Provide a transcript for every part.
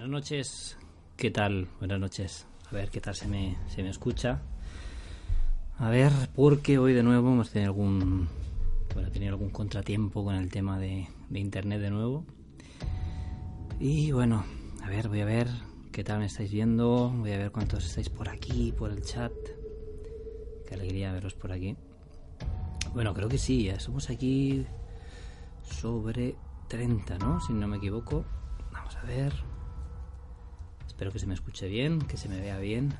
Buenas noches. ¿Qué tal? Buenas noches. A ver qué tal se me, se me escucha. A ver, porque hoy de nuevo hemos tenido algún, bueno, tenido algún contratiempo con el tema de, de internet de nuevo. Y bueno, a ver, voy a ver qué tal me estáis viendo. Voy a ver cuántos estáis por aquí, por el chat. Qué alegría veros por aquí. Bueno, creo que sí, ya somos aquí sobre 30, ¿no? Si no me equivoco. Vamos a ver. Espero que se me escuche bien, que se me vea bien.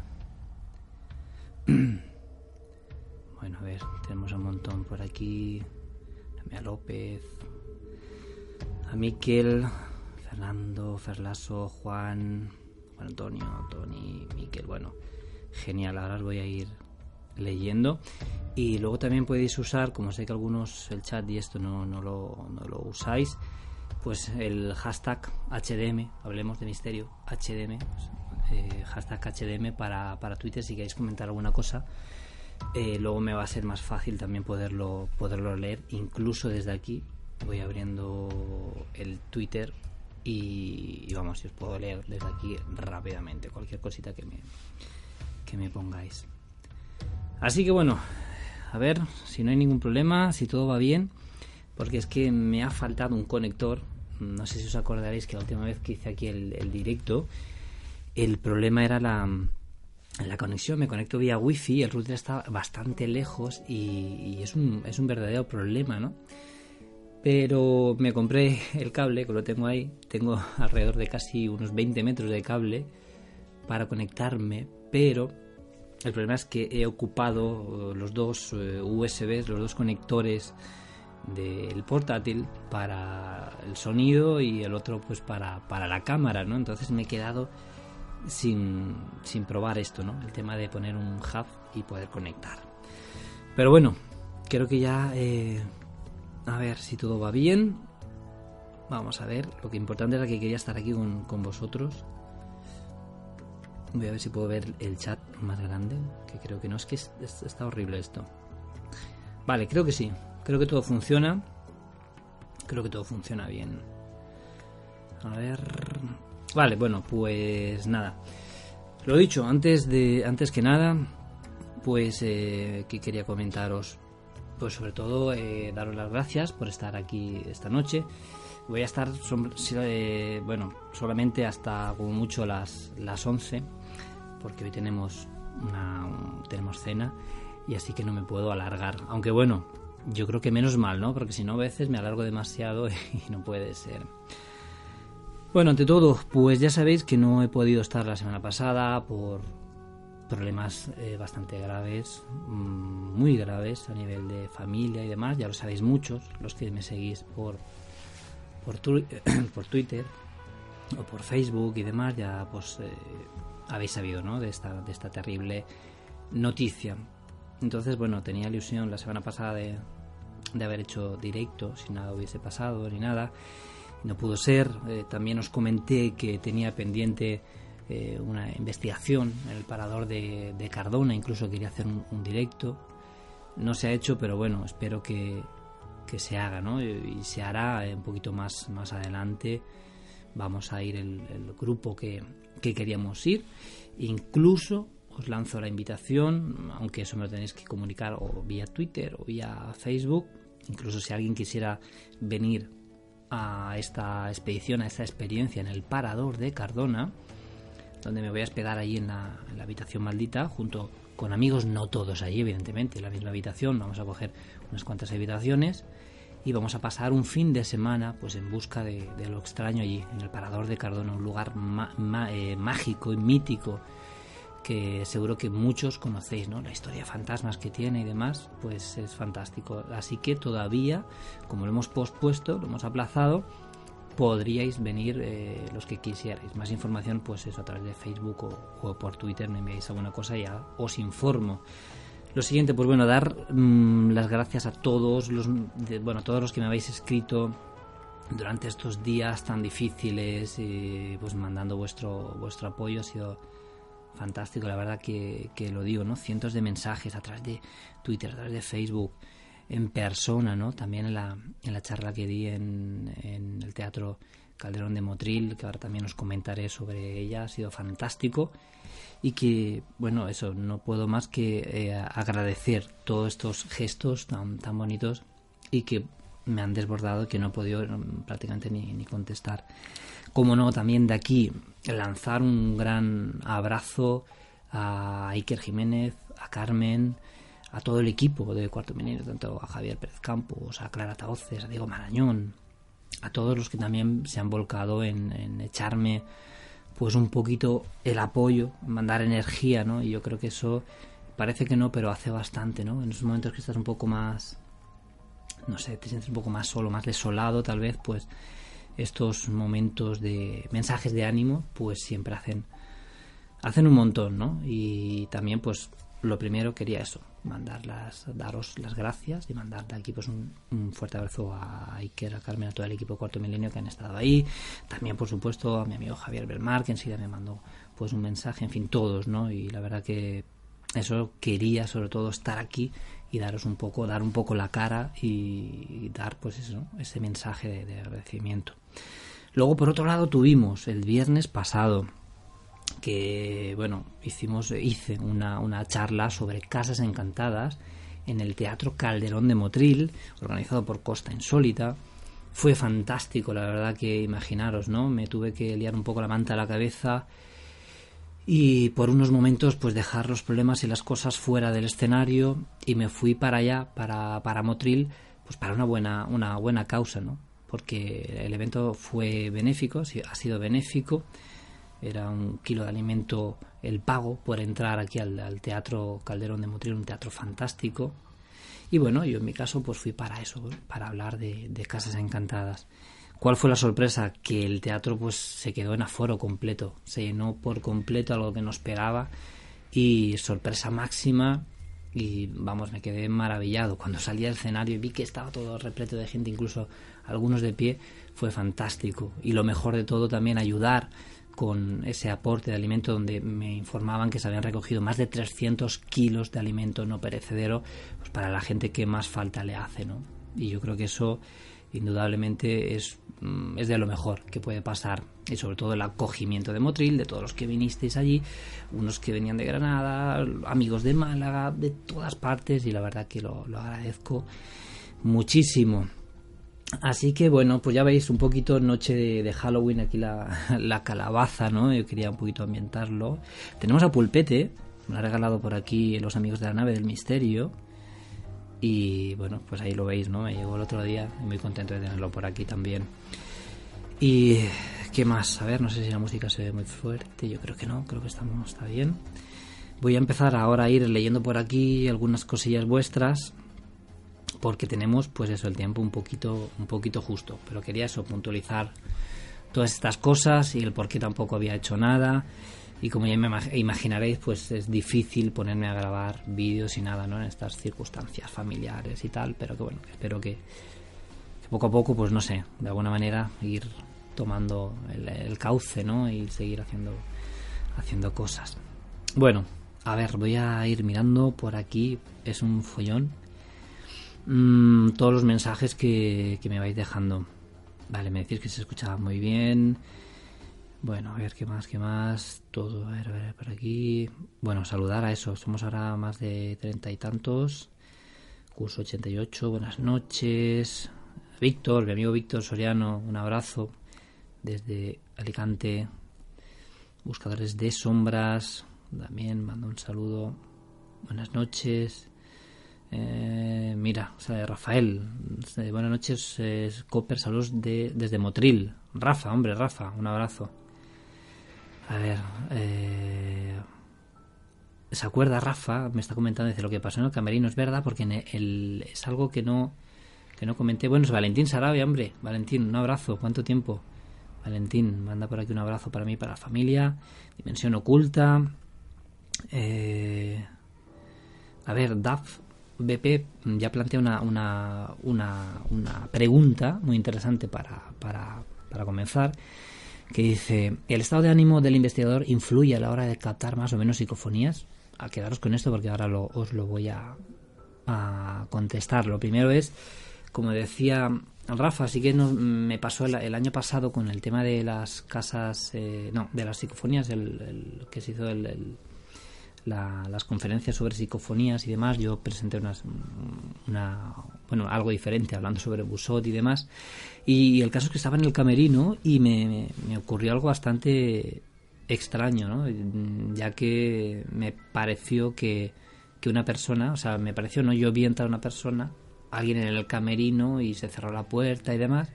Bueno, a ver, tenemos un montón por aquí. A López, a Miquel, Fernando, Ferlaso, Juan, Juan Antonio, Tony, Miquel. Bueno, genial. Ahora os voy a ir leyendo. Y luego también podéis usar, como sé que algunos el chat y esto no, no, lo, no lo usáis, pues el hashtag HDM, hablemos de misterio, HDM, pues, eh, hashtag HDM para, para Twitter si queréis comentar alguna cosa. Eh, luego me va a ser más fácil también poderlo, poderlo leer, incluso desde aquí. Voy abriendo el Twitter y, y vamos, si os puedo leer desde aquí rápidamente cualquier cosita que me, que me pongáis. Así que bueno, a ver si no hay ningún problema, si todo va bien, porque es que me ha faltado un conector. No sé si os acordaréis que la última vez que hice aquí el, directo, el problema era la, la conexión. Me conecto vía wifi, el router está bastante lejos y, y es, un, es un verdadero problema, ¿no? Pero me compré el cable, que lo tengo ahí. Tengo alrededor de casi unos 20 metros de cable para conectarme, pero el problema es que he ocupado los dos eh, USBs, los dos conectores del portátil para el sonido y el otro pues para, para la cámara, ¿no? Entonces me he quedado sin, sin probar esto, ¿no? El tema de poner un hub y poder conectar. Pero bueno, creo que ya... Eh, a ver si todo va bien. Vamos a ver. Lo que importante era que quería estar aquí con, con vosotros. Voy a ver si puedo ver el chat más grande. Que creo que no. Es que es, es, está horrible esto. Vale, creo que sí. Creo que todo funciona. Creo que todo funciona bien. A ver. Vale, bueno, pues nada. Lo dicho, antes de. Antes que nada. Pues eh, que quería comentaros. Pues sobre todo eh, daros las gracias por estar aquí esta noche. Voy a estar, eh, bueno, solamente hasta como mucho las, las 11, porque hoy tenemos, una, tenemos cena y así que no me puedo alargar. Aunque bueno, yo creo que menos mal, ¿no? Porque si no, a veces me alargo demasiado y no puede ser. Bueno, ante todo, pues ya sabéis que no he podido estar la semana pasada por problemas eh, bastante graves, mmm, muy graves a nivel de familia y demás. Ya lo sabéis muchos, los que me seguís por, por Twitter o por Facebook y demás, ya pues eh, habéis sabido ¿no? de, esta, de esta terrible noticia. Entonces, bueno, tenía ilusión la semana pasada de, de haber hecho directo, si nada hubiese pasado ni nada. No pudo ser. Eh, también os comenté que tenía pendiente eh, una investigación en el parador de, Cardona, incluso quería hacer un, directo. No se ha hecho, pero bueno, espero que, que se haga, ¿no? Y, se hará un poquito más, más adelante. Vamos a ir el, el grupo que, que queríamos ir. Incluso os lanzo la invitación, aunque eso me lo tenéis que comunicar o vía Twitter o vía Facebook. Incluso si alguien quisiera venir a esta expedición, a esta experiencia en el parador de Cardona, donde me voy a hospedar allí en la, habitación maldita, junto con amigos, no todos allí, evidentemente, en la misma habitación, vamos a coger unas cuantas habitaciones y vamos a pasar un fin de semana pues en busca de, lo extraño allí, en el Parador de Cardona, un lugar ma, eh, mágico y mítico que seguro que muchos conocéis, ¿no? La historia de fantasmas que tiene y demás, pues es fantástico. Así que todavía, como lo hemos pospuesto, lo hemos aplazado, podríais venir eh, los que quisierais. Más información, pues eso, a través de Facebook o, por Twitter me enviáis alguna cosa y ya os informo. Lo siguiente, pues bueno, dar mm, las gracias a todos los, bueno, a todos los que me habéis escrito durante estos días tan difíciles pues mandando vuestro vuestro apoyo ha sido fantástico, la verdad que, que lo digo, ¿no? Cientos de mensajes a través de Twitter, a través de Facebook, en persona, ¿no? También en la, en la charla que di en, en el Teatro Calderón de Motril, que ahora también os comentaré sobre ella, ha sido fantástico y que, bueno, eso, no puedo más que eh, agradecer todos estos gestos tan, tan bonitos y que me han desbordado que no he podido mm, prácticamente ni, ni contestar. Como no, también de aquí lanzar un gran abrazo a Iker Jiménez, a Carmen, a todo el equipo de Cuarto Milenio, tanto a Javier Pérez Campos, a Clara Taoces, a Diego Marañón, a todos los que también se han volcado en, echarme pues un poquito el apoyo, mandar energía, ¿no? Y yo creo que eso parece que no, pero hace bastante, ¿no? En esos momentos que estás un poco más, no sé, te sientes un poco más solo, más desolado, tal vez, pues estos momentos de mensajes de ánimo, pues siempre hacen, hacen un montón, ¿no? Y también, pues, lo primero quería eso, mandarlas, daros las gracias y mandar de aquí pues un, fuerte abrazo a Iker, a Carmen, a todo el equipo Cuarto Milenio que han estado ahí. También, por supuesto, a mi amigo Javier Belmar, que enseguida me mandó pues un mensaje, en fin, todos, ¿no? Y la verdad que eso quería sobre todo estar aquí y daros un poco, dar un poco la cara y, dar pues eso, ese mensaje de, de agradecimiento. Luego, por otro lado, tuvimos el viernes pasado que bueno, hicimos, hice una, una charla sobre casas encantadas en el Teatro Calderón de Motril, organizado por Costa Insólita. Fue fantástico, la verdad que imaginaros, ¿no? Me tuve que liar un poco la manta a la cabeza y por unos momentos pues dejar los problemas y las cosas fuera del escenario y me fui para allá, para, para Motril, pues para una buena, una buena causa, ¿no? Porque el evento fue benéfico, ha sido benéfico era un kilo de alimento el pago por entrar aquí al, Teatro Calderón de Motril, un teatro fantástico. Y bueno, yo en mi caso pues fui para eso, para hablar de, Casas Encantadas. ¿Cuál fue la sorpresa? Que el teatro pues se quedó en aforo completo, se llenó por completo a lo que nos esperaba y sorpresa máxima y vamos, me quedé maravillado. Cuando salí al escenario y vi que estaba todo repleto de gente, incluso algunos de pie, fue fantástico. Y lo mejor de todo también ayudar con ese aporte de alimento donde me informaban que se habían recogido más de 300 kilos de alimento no perecedero pues para la gente que más falta le hace, ¿no? Y yo creo que eso indudablemente es, es de lo mejor que puede pasar y sobre todo el acogimiento de Motril, de todos los que vinisteis allí, unos que venían de Granada, amigos de Málaga, de todas partes y la verdad que lo, agradezco muchísimo. Así que bueno, pues ya veis un poquito noche de, Halloween aquí la, calabaza, ¿no? Yo quería un poquito ambientarlo. Tenemos a Pulpete, me lo ha regalado por aquí los amigos de la nave del misterio. Y bueno, pues ahí lo veis, ¿no? Me llegó el otro día y muy contento de tenerlo por aquí también. Y qué más, a ver, no sé si la música se ve muy fuerte, yo creo que no, creo que estamos, está bien. Voy a empezar ahora a ir leyendo por aquí algunas cosillas vuestras porque tenemos pues eso el tiempo un poquito un poquito justo pero quería eso puntualizar todas estas cosas y el por qué tampoco había hecho nada y como ya me imaginaréis pues es difícil ponerme a grabar vídeos y nada no en estas circunstancias familiares y tal pero que bueno espero que, poco a poco pues no sé de alguna manera ir tomando el, cauce no y seguir haciendo haciendo cosas bueno a ver voy a ir mirando por aquí es un follón Mm, todos los mensajes que, me vais dejando. Vale, me decís que se escuchaba muy bien. Bueno, a ver qué más, qué más. Todo, a ver, a ver, por aquí. Bueno, saludar a eso. Somos ahora más de treinta y tantos. Curso 88. Buenas noches. Víctor, mi amigo Víctor Soriano, un abrazo desde Alicante. Buscadores de sombras. También mando un saludo. Buenas noches. Eh, mira, o sea, Rafael, buenas noches, es Copper, saludos de, desde Motril. Rafa, hombre, Rafa, un abrazo. A ver, eh, ¿se acuerda Rafa? Me está comentando, dice, lo que pasó en el camerino es verdad, porque es algo que no, que no comenté. Bueno, es Valentín Sarabia, hombre, Valentín, un abrazo, ¿cuánto tiempo? Valentín manda por aquí un abrazo para mí, para la familia. Dimensión oculta. Eh, a ver, DAF BP ya plantea una, una, una, pregunta muy interesante para, para, para comenzar que dice, ¿el estado de ánimo del investigador influye a la hora de captar más o menos psicofonías? A quedaros con esto porque ahora lo, os lo voy a, a contestar. Lo primero es, como decía Rafa, sí que me pasó el, año pasado con el tema de las casas, eh, no, de las psicofonías, el, que se hizo el, las conferencias sobre psicofonías y demás. Yo presenté unas, una, bueno, algo diferente, hablando sobre Busot y demás. Y, el caso es que estaba en el camerino y me, me, ocurrió algo bastante extraño, ¿no? ya que me pareció que, que una persona, o sea, me pareció, no yo vi entrar una persona alguien en el camerino y se cerró la puerta y demás.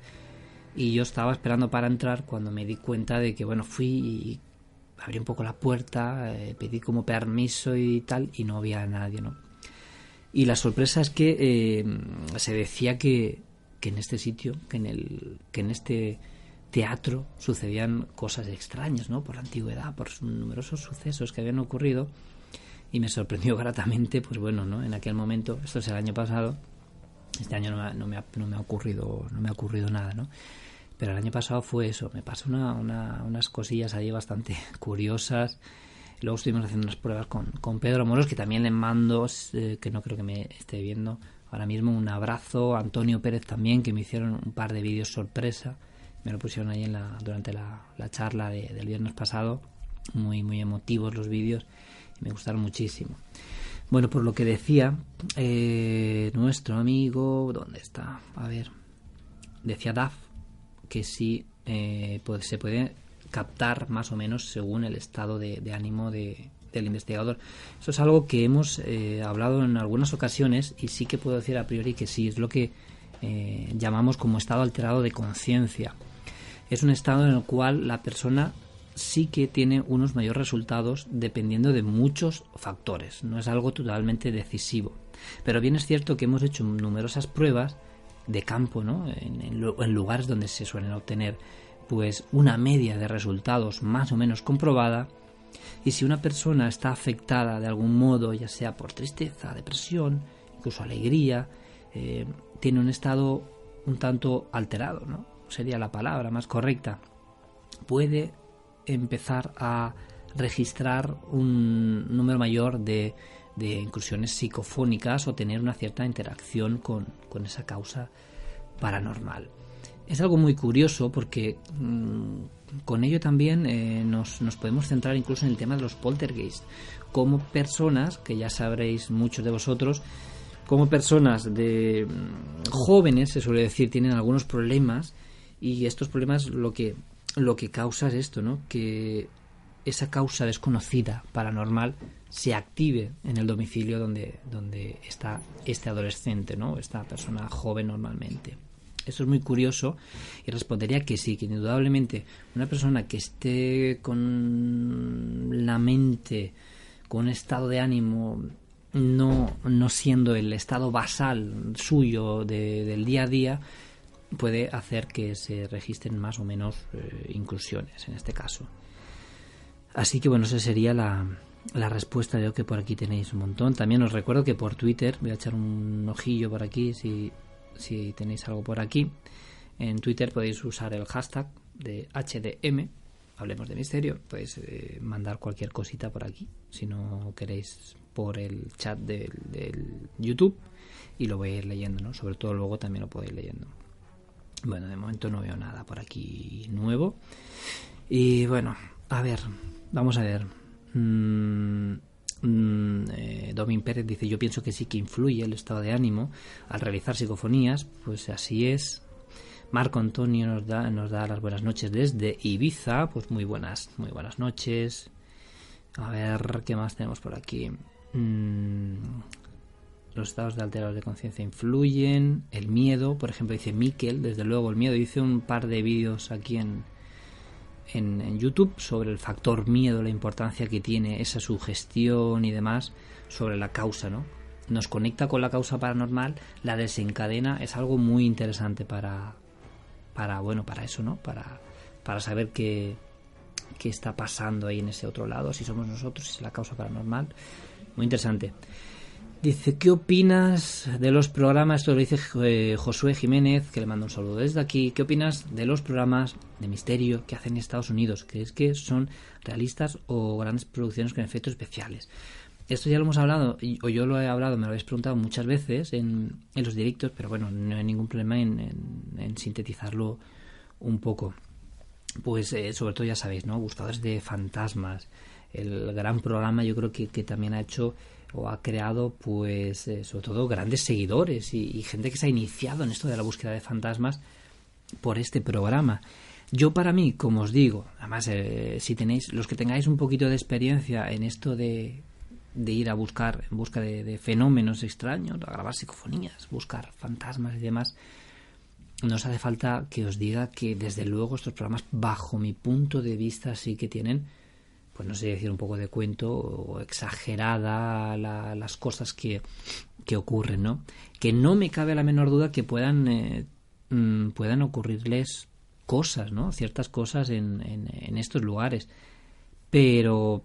Y yo estaba esperando para entrar cuando me di cuenta de que, bueno, fui y abrí un poco la puerta, eh, pedí como permiso y tal, y no había nadie, ¿no? Y la sorpresa es que eh, se decía que, que, en este sitio, que en, el, que en este teatro sucedían cosas extrañas, ¿no? Por la antigüedad, por numerosos sucesos que habían ocurrido. Y me sorprendió gratamente, pues bueno, ¿no? En aquel momento, esto es el año pasado, este año no me, no me, ha, no me ha ocurrido no me ha ocurrido nada, ¿no? Pero el año pasado fue eso, me pasó una, unas cosillas ahí bastante curiosas. Luego estuvimos haciendo unas pruebas con, Pedro Moros, que también le mando, eh, que no creo que me esté viendo ahora mismo, un abrazo. Antonio Pérez también, que me hicieron un par de vídeos sorpresa. Me lo pusieron ahí en la, durante la, la charla del viernes pasado. Muy, muy emotivos los vídeos y me gustaron muchísimo. Bueno, por lo que decía eh, nuestro amigo, ¿dónde está? A ver, decía Daf que sí eh, se puede captar más o menos según el estado de, ánimo de, del investigador. Eso es algo que hemos eh, hablado en algunas ocasiones y sí que puedo decir a priori que sí, es lo que llamamos como estado alterado de conciencia. Es un estado en el cual la persona sí que tiene unos mayores resultados dependiendo de muchos factores, no es algo totalmente decisivo. Pero bien es cierto que hemos hecho numerosas pruebas de campo, ¿no? en, lugares donde se suelen obtener pues una media de resultados más o menos comprobada y si una persona está afectada de algún modo, ya sea por tristeza, depresión, incluso alegría, eh, tiene un estado un tanto alterado, ¿no? Sería la palabra más correcta. Puede empezar a registrar un número mayor de, de incursiones psicofónicas o tener una cierta interacción con, esa causa paranormal. Es algo muy curioso porque mm, con ello también eh, nos, nos, podemos centrar incluso en el tema de los poltergeist, como personas, que ya sabréis muchos de vosotros, como personas de mm, jóvenes, se suele decir, tienen algunos problemas y estos problemas lo que lo que causa es esto, ¿no? Que esa causa desconocida paranormal se active en el domicilio donde, donde está este adolescente, ¿no? Esta persona joven normalmente. Eso es muy curioso y respondería que sí, que indudablemente una persona que esté con la mente, con un estado de ánimo no, no siendo el estado basal suyo del día a día, puede hacer que se registren más o menos eh, inclusiones en este caso. Así que bueno, esa sería la, la respuesta. Yo que por aquí tenéis un montón. También os recuerdo que por Twitter, voy a echar un ojillo por aquí si, si tenéis algo por aquí. En Twitter podéis usar el hashtag de HDM, hablemos de misterio. Podéis eh, mandar cualquier cosita por aquí, si no queréis por el chat del, del YouTube y lo voy a ir leyendo, ¿no? Sobre todo luego también lo podéis leyendo. Bueno, de momento no veo nada por aquí nuevo. Y bueno, a ver, vamos a ver. Mm, mm, eh, Domin Pérez dice, yo pienso que sí que influye el estado de ánimo al realizar psicofonías, pues así es. Marco Antonio nos da, nos da las buenas noches desde Ibiza, pues muy buenas, muy buenas noches. A ver, ¿qué más tenemos por aquí? Mm, los estados de alterados de conciencia influyen, el miedo, por ejemplo, dice Miquel, desde luego el miedo, hice un par de vídeos aquí en, en, YouTube sobre el factor miedo, la importancia que tiene esa sugestión y demás sobre la causa, ¿no? Nos conecta con la causa paranormal, la desencadena, es algo muy interesante para, para bueno, para eso, ¿no? Para, para saber qué, qué está pasando ahí en ese otro lado, si somos nosotros, si es la causa paranormal. Muy interesante. Dice, ¿qué opinas de los programas? Esto lo dice eh, Josué Jiménez, que le mando un saludo desde aquí. ¿Qué opinas de los programas de misterio que hacen en Estados Unidos? ¿Crees que son realistas o grandes producciones con efectos especiales? Esto ya lo hemos hablado, o yo lo he hablado, me lo habéis preguntado muchas veces en, los directos, pero bueno, no hay ningún problema en, sintetizarlo un poco. Pues eh, sobre todo ya sabéis, ¿no? Buscadores de fantasmas. El gran programa yo creo que, que también ha hecho o ha creado pues eh, sobre todo grandes seguidores y, gente que se ha iniciado en esto de la búsqueda de fantasmas por este programa. Yo para mí, como os digo, además eh, si tenéis los que tengáis un poquito de experiencia en esto de, de ir a buscar en busca de, fenómenos extraños, a grabar psicofonías, buscar fantasmas y demás, no os hace falta que os diga que desde luego estos programas bajo mi punto de vista sí que tienen pues no sé decir un poco de cuento o exagerada las cosas que, que, ocurren, ¿no? Que no me cabe la menor duda que puedan, eh, mm, puedan ocurrirles cosas, ¿no? Ciertas cosas en, en, estos lugares. Pero,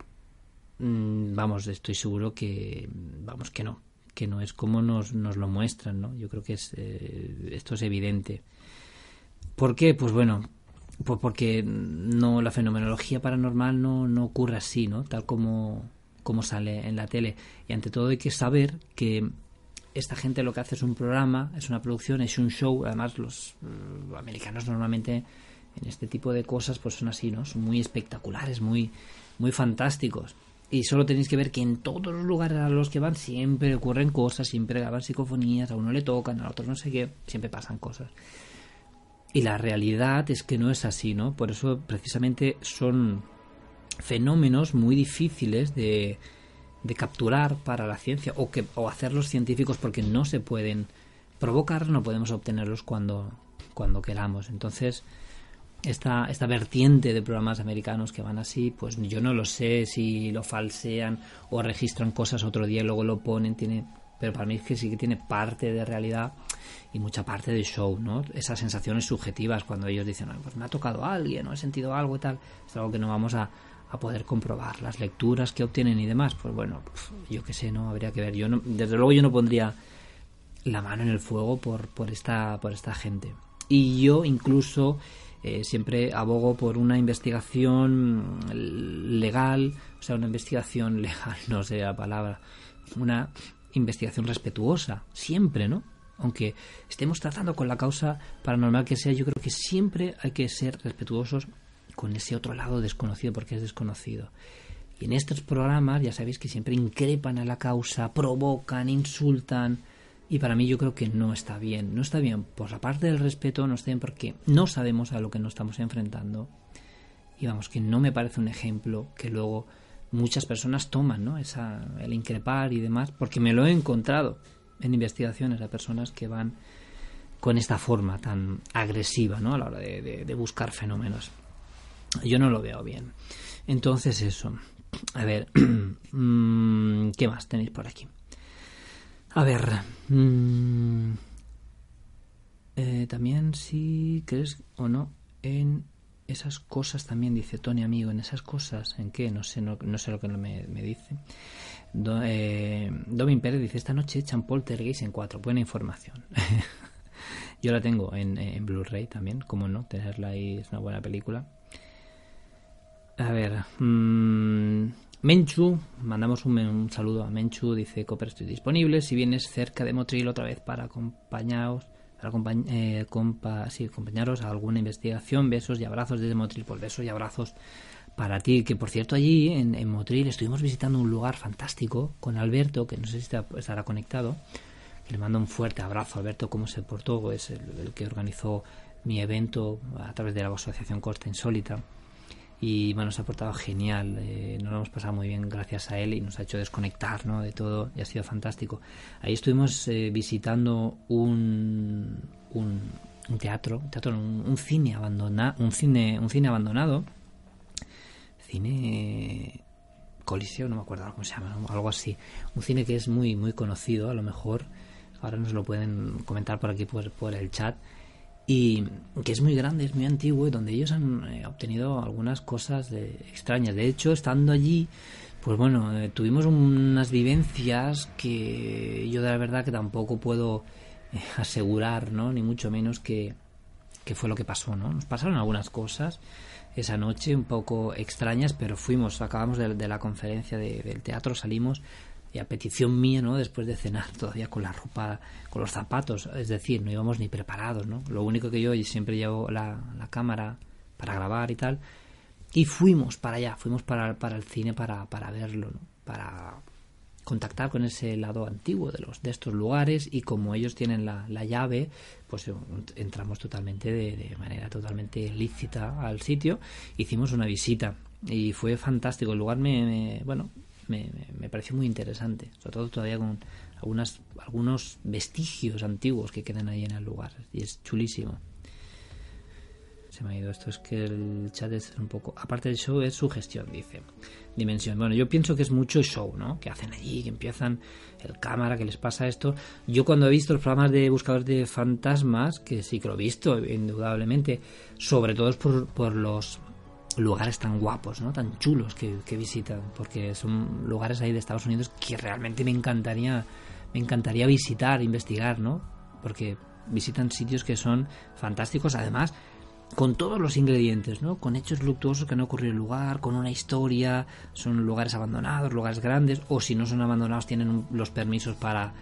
mm, vamos, estoy seguro que, vamos, que no, que no es como nos, nos lo muestran, ¿no? Yo creo que es, eh, esto es evidente. ¿Por qué? Pues bueno, pues porque no la fenomenología paranormal no, no ocurre así, ¿no? Tal como, como sale en la tele. Y ante todo hay que saber que esta gente lo que hace es un programa, es una producción, es un show. Además, los eh, americanos normalmente en este tipo de cosas pues son así, ¿no? Son muy espectaculares, muy, muy fantásticos. Y solo tenéis que ver que en todos los lugares a los que van siempre ocurren cosas, siempre graban psicofonías, a uno le tocan, a otro no sé qué, siempre pasan cosas. Y la realidad es que no es así, ¿no? Por eso precisamente son fenómenos muy difíciles de, de capturar para la ciencia o, que, o hacer los científicos porque no se pueden provocar, no podemos obtenerlos cuando, cuando queramos. Entonces, esta, esta vertiente de programas americanos que van así, pues yo no lo sé si lo falsean o registran cosas otro día y luego lo ponen, tiene, pero para mí es que sí que tiene parte de realidad y mucha parte de show, ¿no? Esas sensaciones subjetivas cuando ellos dicen, pues me ha tocado alguien, o he sentido algo y tal, es algo que no vamos a, a poder comprobar. Las lecturas que obtienen y demás, pues bueno, yo qué sé, no habría que ver. Yo no, desde luego yo no pondría la mano en el fuego por, por esta, por esta gente. Y yo incluso eh, siempre abogo por una investigación legal, o sea, una investigación legal, no sé la palabra, una investigación respetuosa, siempre, ¿no? aunque estemos tratando con la causa paranormal que sea, yo creo que siempre hay que ser respetuosos con ese otro lado desconocido, porque es desconocido. Y en estos programas ya sabéis que siempre increpan a la causa, provocan, insultan. Y para mí yo creo que no está bien. No está bien por la parte del respeto, no está bien porque no sabemos a lo que nos estamos enfrentando. Y vamos, que no me parece un ejemplo que luego muchas personas toman, ¿no? Esa, el increpar y demás, porque me lo he encontrado en investigaciones a personas que van con esta forma tan agresiva ¿no? a la hora de, buscar fenómenos. Yo no lo veo bien. Entonces eso. A ver, mm, ¿qué más tenéis por aquí? A ver, mm, eh, también si crees o no en esas cosas también, dice Tony amigo, en esas cosas, ¿en qué? No sé, no, sé lo que me, me dice. Do, eh, Domin Pérez dice, esta noche echan Poltergeist en 4. Buena información. Yo la tengo en, en Blu-ray también, como no, tenerla ahí es una buena película. A ver, mmm, Menchu, mandamos un, saludo a Menchu, dice Cooper estoy disponible, si vienes cerca de Motril otra vez para acompañaros, para eh, acompañaros a alguna investigación, besos y abrazos desde Motril, por besos y abrazos para ti, que por cierto allí en, Motril estuvimos visitando un lugar fantástico con Alberto, que no sé si estará conectado, que le mando un fuerte abrazo. Alberto, cómo se portó, es el, que organizó mi evento a través de la Asociación Costa Insólita. Y bueno, se ha portado genial, eh, nos lo hemos pasado muy bien gracias a él y nos ha hecho desconectar ¿no? de todo y ha sido fantástico. Ahí estuvimos eh, visitando un, un, teatro, un, teatro un, cine abandonado, un cine, un cine abandonado cine Coliseo, no me acuerdo cómo se llama, algo así. Un cine que es muy, muy conocido, a lo mejor ahora nos lo pueden comentar por aquí por, por el chat. Y que es muy grande, es muy antiguo y donde ellos han eh, obtenido algunas cosas de, extrañas. De hecho, estando allí, pues bueno, eh, tuvimos unas vivencias que yo de la verdad que tampoco puedo eh, asegurar, ¿no? Ni mucho menos que, que fue lo que pasó, ¿no? Nos pasaron algunas cosas esa noche un poco extrañas, pero fuimos, acabamos de, la conferencia del teatro, salimos y a petición mía, ¿no? Después de cenar todavía con la ropa, con los zapatos, es decir, no íbamos ni preparados, ¿no? Lo único que yo siempre llevo la, la cámara para grabar y tal. Y fuimos para allá, fuimos para, el cine para, verlo. Para contactar con ese lado antiguo de los de estos lugares y como ellos tienen la, la llave pues eh, entramos totalmente de, manera totalmente lícita al sitio hicimos una visita y fue fantástico el lugar me bueno me, me, pareció muy interesante, sobre todo todavía con algunas, algunos vestigios antiguos que quedan ahí en el lugar, y es chulísimo. Se me ha ido esto, es que el chat es un poco... Aparte del show es su gestión, dice. Dimensión. Bueno, yo pienso que es mucho show, ¿no? Que hacen allí, que empiezan el cámara, que les pasa esto. Yo cuando he visto los programas de buscadores de fantasmas, que sí que lo he visto, indudablemente, sobre todo es por, por los lugares tan guapos, ¿no? tan chulos que, visitan, porque son lugares ahí de Estados Unidos que realmente me encantaría, me encantaría visitar, investigar, ¿no? Porque visitan sitios que son fantásticos, además con todos los ingredientes, ¿no? Con hechos luctuosos que no ocurrido en el lugar, con una historia, son lugares abandonados, lugares grandes, o si no son abandonados tienen los permisos para,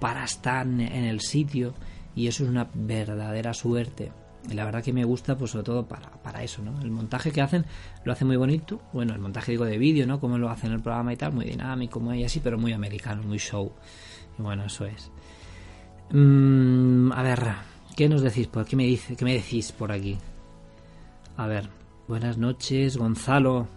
para estar en el sitio, y eso es una verdadera suerte y la verdad que me gusta, pues sobre todo para, para eso, ¿no? El montaje que hacen lo hace muy bonito. Bueno, el montaje, digo, de vídeo, ¿no? Como lo hacen en el programa y tal, muy dinámico, muy así, pero muy americano, muy show. Y bueno, eso es. Mm, a ver, ¿qué nos decís? ¿Por qué me, dice, qué me decís por aquí? A ver, buenas noches, Gonzalo.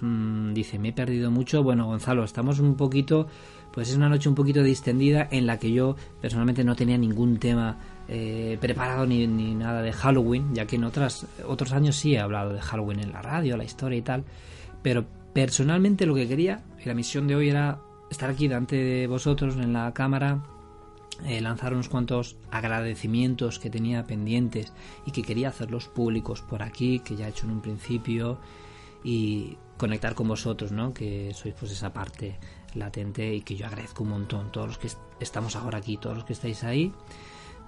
Mm, dice, me he perdido mucho. Bueno, Gonzalo, estamos un poquito, pues es una noche un poquito distendida en la que yo personalmente no tenía ningún tema eh, preparado ni, ni, nada de Halloween, ya que en otras, otros años sí he hablado de Halloween en la radio, la historia y tal, pero personalmente lo que quería, y la misión de hoy era estar aquí delante de vosotros en la cámara, eh, lanzar unos cuantos agradecimientos que tenía pendientes y que quería hacerlos públicos por aquí, que ya he hecho en un principio, y conectar con vosotros, ¿no? Que sois pues esa parte latente y que yo agradezco un montón, todos los que estamos ahora aquí, todos los que estáis ahí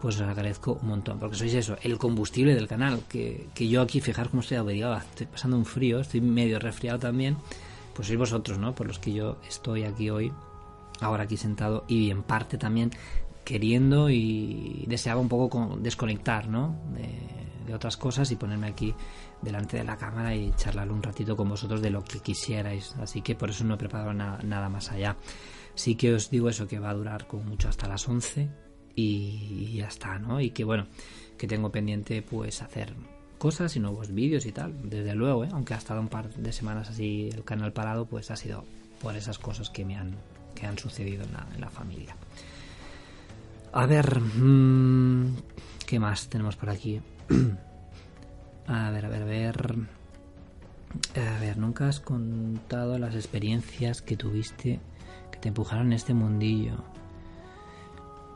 pues os agradezco un montón, porque sois eso, el combustible del canal, que, que yo aquí, fijar cómo estoy averiguado, estoy pasando un frío, estoy medio resfriado también, pues sois vosotros, ¿no? Por los que yo estoy aquí hoy, ahora aquí sentado, y en parte también queriendo y deseaba un poco desconectar, ¿no? De, otras cosas y ponerme aquí delante de la cámara y charlar un ratito con vosotros de lo que quisierais. Así que por eso no he preparado nada más allá. Sí que os digo eso que va a durar como mucho hasta las 11 y ya está, ¿no? Y que bueno, que tengo pendiente pues hacer cosas y nuevos vídeos y tal, desde luego, ¿eh? aunque ha estado un par de semanas así el canal parado, pues ha sido por esas cosas que me han, que han sucedido en la, familia. A ver, mmm, ¿qué más tenemos por aquí? a ver, a ver, a ver. A ver, nunca has contado las experiencias que tuviste que te empujaron en este mundillo.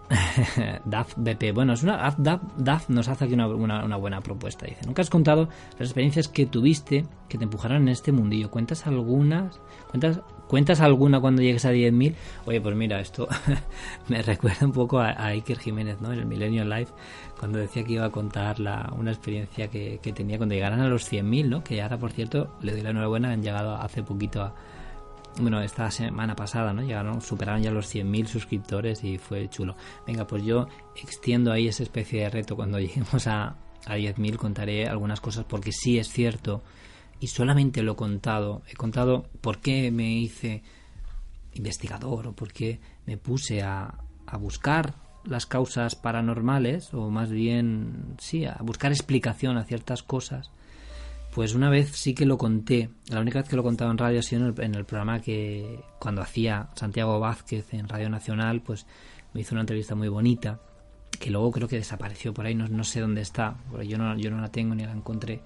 DAF BP. Bueno, es una, DAF, nos hace aquí una, una, buena propuesta. Dice: Nunca has contado las experiencias que tuviste que te empujaron en este mundillo. ¿Cuentas algunas? ¿Cuentas, ¿Cuentas alguna cuando llegues a 10.000? Oye, pues mira, esto me recuerda un poco a, Iker Jiménez, ¿no? En el Millennium Life, cuando decía que iba a contar la, una experiencia que, que tenía cuando llegaran a los 100.000, ¿no? Que ahora, por cierto, le doy la enhorabuena, han llegado hace poquito a bueno, esta semana pasada, ¿no? Llegaron, superaron ya los 100.000 suscriptores y fue chulo. Venga, pues yo extiendo ahí esa especie de reto. Cuando lleguemos a, a 10.000 contaré algunas cosas porque sí es cierto y solamente lo he contado. He contado por qué me hice investigador o por qué me puse a, a buscar las causas paranormales o más bien, sí, a buscar explicación a ciertas cosas pues una vez sí que lo conté. La única vez que lo he contado en radio ha sido en el, programa que cuando hacía Santiago Vázquez en Radio Nacional, pues me hizo una entrevista muy bonita, que luego creo que desapareció por ahí, no, no sé dónde está, porque yo no, yo no la tengo ni la encontré.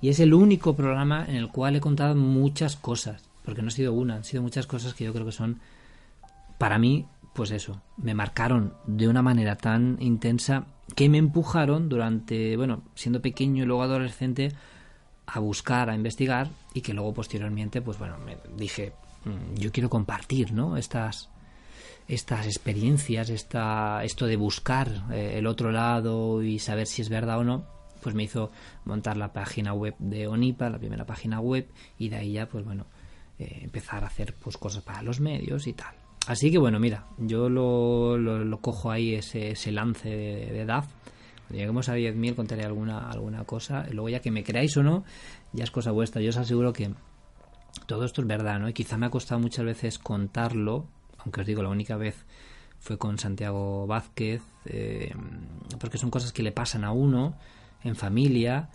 Y es el único programa en el cual he contado muchas cosas, porque no ha sido una, han sido muchas cosas que yo creo que son, para mí, pues eso, me marcaron de una manera tan intensa que me empujaron durante, bueno, siendo pequeño y luego adolescente, a buscar, a investigar y que luego posteriormente, pues bueno, me dije, mm, yo quiero compartir, ¿no? Estas, estas experiencias, esta, esto de buscar eh, el otro lado y saber si es verdad o no, pues me hizo montar la página web de Onipa, la primera página web, y de ahí ya, pues bueno, eh, empezar a hacer pues cosas para los medios y tal. Así que bueno, mira, yo lo, lo, cojo ahí ese, ese lance de, de DAF. Lleguemos a 10.000 contaré alguna, alguna cosa. Y luego ya que me creáis o no, ya es cosa vuestra. Yo os aseguro que todo esto es verdad, ¿no? Y quizá me ha costado muchas veces contarlo aunque os digo, la única vez fue con Santiago Vázquez, eh, porque son cosas que le pasan a uno en familia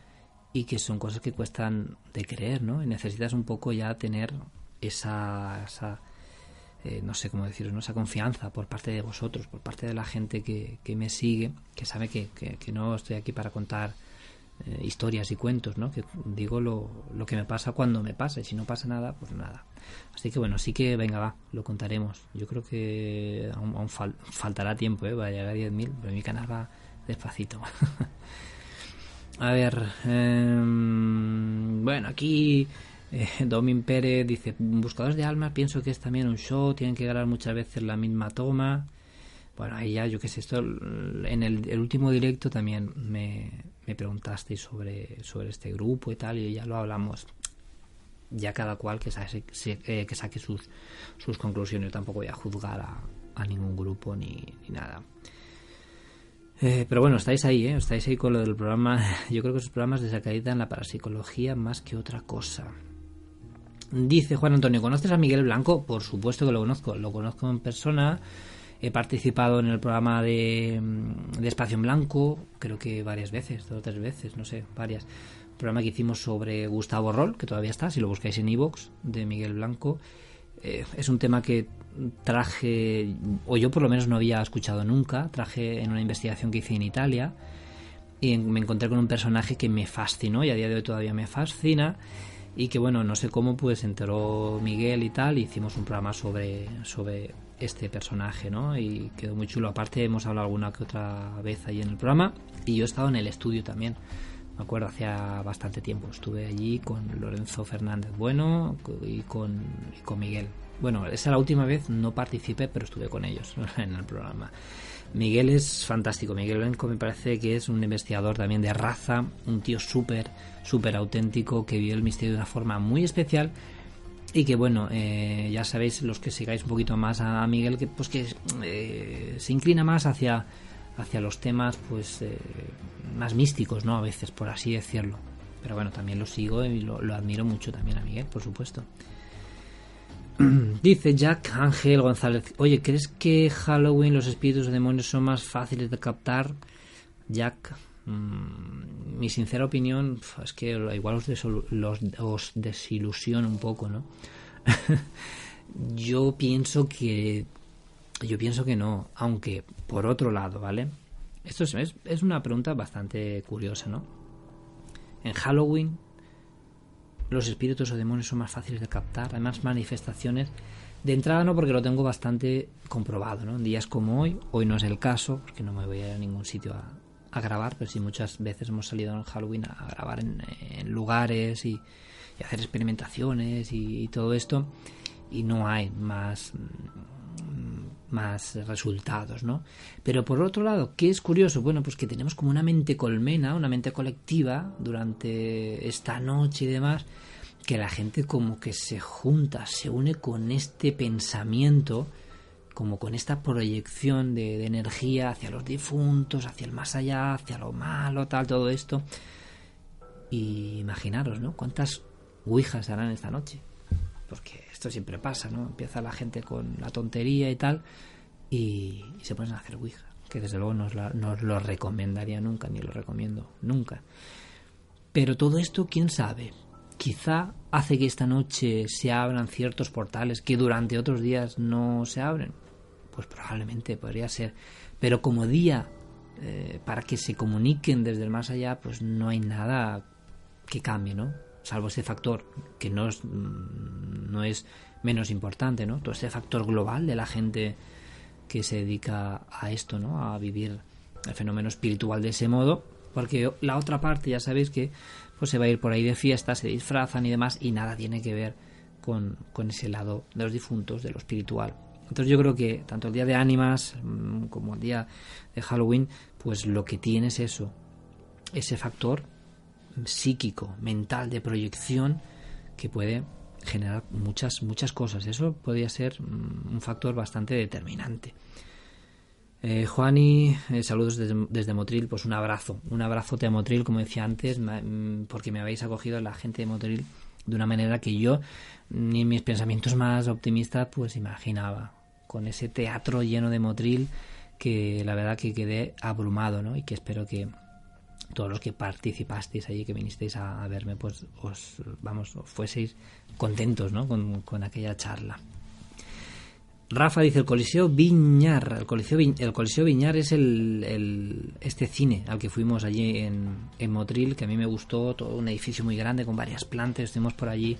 y que son cosas que cuestan de creer, ¿no? Y necesitas un poco ya tener esa eh, no sé cómo decirlo, ¿no? esa confianza por parte de vosotros, por parte de la gente que, que me sigue, que sabe que, que no estoy aquí para contar eh, historias y cuentos, ¿no? Que digo lo, lo, que me pasa cuando me pasa y si no pasa nada, pues nada. Así que bueno, sí que venga, va, lo contaremos. Yo creo que aún, faltará tiempo, ¿eh? Va a llegar a 10.000, pero mi canal va despacito. a ver, em, bueno, aquí eh, Domin Pérez dice, Buscadores de Almas, pienso que es también un show, tienen que ganar muchas veces la misma toma. Bueno, ahí ya, yo qué sé, esto, en el último directo también me, me preguntasteis sobre, sobre este grupo y tal, y ya lo hablamos. Ya cada cual que saque, eh, que saque sus, sus conclusiones. Yo tampoco voy a juzgar a, ningún grupo ni, nada. Eh, pero bueno, estáis ahí, ¿eh? Estáis ahí con lo del programa. Yo creo que esos programas en la parapsicología más que otra cosa. Dice Juan Antonio, ¿conoces a Miguel Blanco? Por supuesto que lo conozco. Lo conozco en persona. He participado en el programa de, mm, Espacio en Blanco, creo que varias veces, dos o tres veces, no sé, varias. Un programa que hicimos sobre Gustavo Roll, que todavía está, si lo buscáis en Evox, de Miguel Blanco. Eh, es un tema que traje, o yo por lo menos no había escuchado nunca, traje en una investigación que hice en Italia y me encontré con un personaje que me fascinó y a día de hoy todavía me fascina y que bueno, no sé cómo pues enteró Miguel y tal, y hicimos un programa sobre, sobre este personaje, ¿no? Y quedó muy chulo. Aparte hemos hablado alguna que otra vez ahí en el programa y yo he estado en el estudio también. Me acuerdo, hacía bastante tiempo. Estuve allí con Lorenzo Fernández Bueno y con, con Miguel. Bueno, esa la última vez no participé, pero estuve con ellos en el programa. Miguel es fantástico. Miguel Blanco me parece que es un investigador también de raza, un tío súper, súper auténtico que vive el misterio de una forma muy especial y que bueno eh, ya sabéis los que sigáis un poquito más a Miguel que pues que eh, se inclina más hacia hacia los temas pues eh, más místicos no a veces por así decirlo. Pero bueno también lo sigo y lo, admiro mucho también a Miguel por supuesto. Dice Jack Ángel González oye crees que Halloween los espíritus o demonios son más fáciles de captar Jack Mm, mi sincera opinión es que igual os, los, un poco, ¿no? yo pienso que yo pienso que no, aunque por otro lado, ¿vale? Esto es, es una pregunta bastante curiosa, ¿no? En Halloween los espíritus o demonios son más fáciles de captar, hay más manifestaciones. De entrada no, porque lo tengo bastante comprobado, ¿no? En días como hoy, hoy no es el caso, porque no me voy a ir a ningún sitio a, a grabar, pero sí muchas veces hemos salido en Halloween a grabar en, lugares y, hacer experimentaciones y, todo esto y no hay más mm, más resultados, ¿no? Pero por otro lado, ¿qué es curioso? Bueno, pues que tenemos como una mente colmena, una mente colectiva durante esta noche y demás, que la gente como que se junta, se une con este pensamiento como con esta proyección de, energía hacia los difuntos, hacia el más allá, hacia lo malo, tal, todo esto. Y imaginaros, ¿no? ¿Cuántas ouijas harán esta noche? Porque esto siempre pasa, ¿no? Empieza la gente con la tontería y tal, y, se ponen a hacer ouija, que desde luego no os, lo recomendaría nunca, ni lo recomiendo nunca. Pero todo esto, ¿quién sabe? Quizá hace que esta noche se abran ciertos portales que durante otros días no se abren. Pues probablemente podría ser. Pero como día eh, para que se comuniquen desde el más allá, pues no hay nada que cambie, ¿no? Salvo ese factor que no es, mm, no es menos importante, ¿no? Todo ese factor global de la gente que se dedica a esto, ¿no? A vivir el fenómeno espiritual de ese modo, porque la otra parte ya sabéis que pues se va a ir por ahí de fiesta, se disfrazan y demás, y nada tiene que ver con, con ese lado de los difuntos, de lo espiritual. Entonces yo creo que tanto el día de ánimas mm, como el día de Halloween, pues lo que tiene es eso, ese factor psíquico, mental, de proyección que puede generar muchas, muchas cosas. Eso podría ser mm, un factor bastante determinante. Eh, Juani, eh, saludos desde, Motril, pues un abrazo, un abrazote a Motril, como decía antes, mm, porque me habéis acogido la gente de Motril de una manera que yo ni en mis pensamientos más optimistas pues imaginaba, con ese teatro lleno de Motril que la verdad que quedé abrumado, ¿no? Y que espero que todos los que participasteis allí, que vinisteis a, verme, pues os, vamos, fueseis contentos, ¿no? Con, con aquella charla. Rafa dice el Coliseo Viñar. El Coliseo, el Coliseo Viñar es el, este cine al que fuimos allí en, en, Motril, que a mí me gustó, todo un edificio muy grande con varias plantas. Estuvimos por allí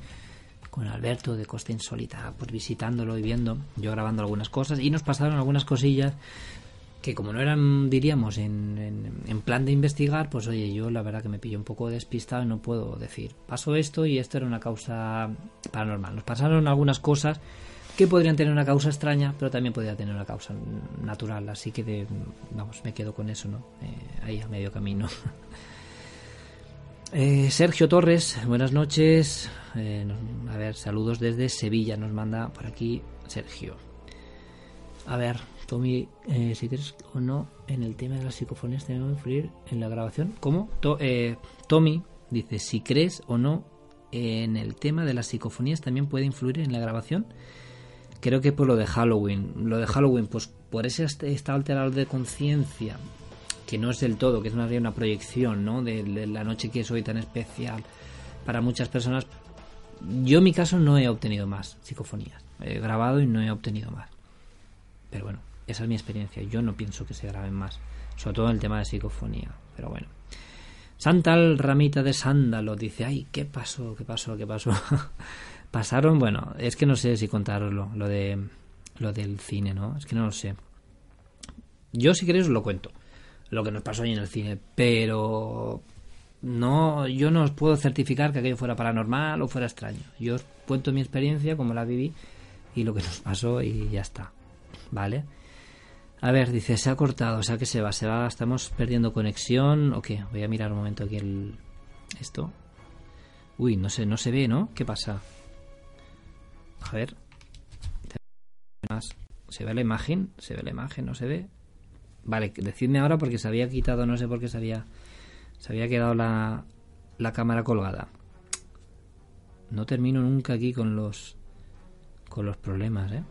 con Alberto de Costa Insólita, pues visitándolo y viendo, yo grabando algunas cosas y nos pasaron algunas cosillas que como no eran, diríamos, en, en, plan de investigar, pues oye, yo la verdad que me pillo un poco despistado y no puedo decir, pasó esto y esto era una causa paranormal. Nos pasaron algunas cosas que podrían tener una causa extraña, pero también podría tener una causa natural. Así que, de, vamos, me quedo con eso, ¿no? Eh, ahí a medio camino. Eh, Sergio Torres, buenas noches. Eh, a ver, saludos desde Sevilla. Nos manda por aquí Sergio. A ver, Tommy, si crees o no en el tema de las psicofonías tenemos que influir en la grabación. ¿Cómo? Tommy dice, si crees o no en el tema de las psicofonías también puede influir en la grabación creo que por lo de Halloween. Lo de Halloween, pues por ese estado alterado de conciencia, que no es del todo, que es más bien una proyección, ¿no? De, la noche que es hoy tan especial para muchas personas. Yo en mi caso no he obtenido más psicofonías. He grabado y no he obtenido más. Pero bueno, esa es mi experiencia. Yo no pienso que se graben más. Sobre todo en el tema de psicofonía. Pero bueno. Santal Ramita de Sándalo dice, ay, ¿qué pasó? ¿Qué pasó? ¿Qué pasó? Pasaron, bueno, es que no sé si contarlo, lo de lo del cine, ¿no? Es que no lo sé. Yo si queréis os lo cuento, lo que nos pasó ahí en el cine, pero no, yo no os puedo certificar que aquello fuera paranormal o fuera extraño. Yo os cuento mi experiencia, como la viví y lo que nos pasó y ya está, ¿vale? A ver, dice, se ha cortado, o sea que se va, se va, estamos perdiendo conexión, o qué, voy a mirar un momento aquí el esto. Uy, no sé, no se ve, ¿no? ¿Qué pasa? A ver. ¿Se ve la imagen? ¿Se ve la imagen? ¿No se ve? Vale, decidme ahora porque se había quitado, no sé por qué se había, se había quedado la, la cámara colgada. No termino nunca aquí con los con los problemas, ¿eh?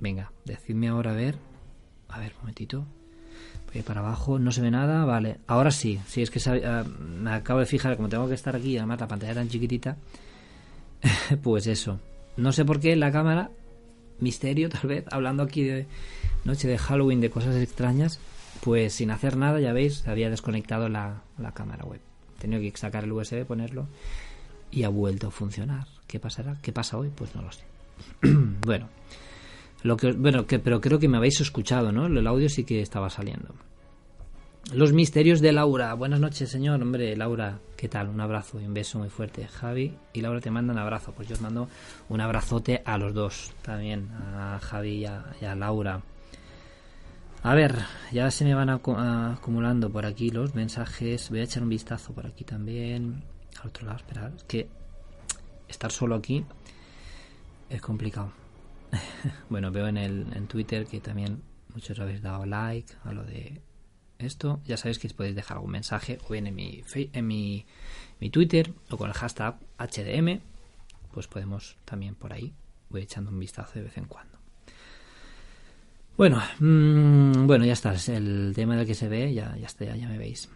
Venga, decidme ahora a ver. A ver, un momentito. Voy para abajo, no se ve nada, vale. Ahora sí, sí, es que ah, me acabo de fijar, como tengo que estar aquí, además la pantalla tan chiquitita, pues eso. No sé por qué la cámara, misterio tal vez, hablando aquí de noche de Halloween, de cosas extrañas, pues sin hacer nada, ya veis, había desconectado la, cámara web. Tenía que sacar el USB, ponerlo y ha vuelto a funcionar. ¿Qué pasará? ¿Qué pasa hoy? Pues no lo sé. bueno, lo que, bueno, que, pero creo que me habéis escuchado, ¿no? El audio sí que estaba saliendo. Los misterios de Laura. Buenas noches, señor. Hombre, Laura, ¿qué tal? Un abrazo y un beso muy fuerte. Javi y Laura te mandan abrazo. Pues yo os mando un abrazote a los dos también, a Javi y a, Laura. A ver, ya se me van acumulando por aquí los mensajes. Voy a echar un vistazo por aquí también. Al otro lado, esperar. Es que estar solo aquí es complicado. bueno, veo en, el, en Twitter que también muchos habéis dado like a lo de esto, ya sabéis que podéis dejar algún mensaje o bien en mi, en mi, mi Twitter o con el hashtag HDM, pues podemos también por ahí, voy echando un vistazo de vez en cuando. Bueno, mmm, bueno, ya está, el tema del que se ve, ya, ya está, ya me veis.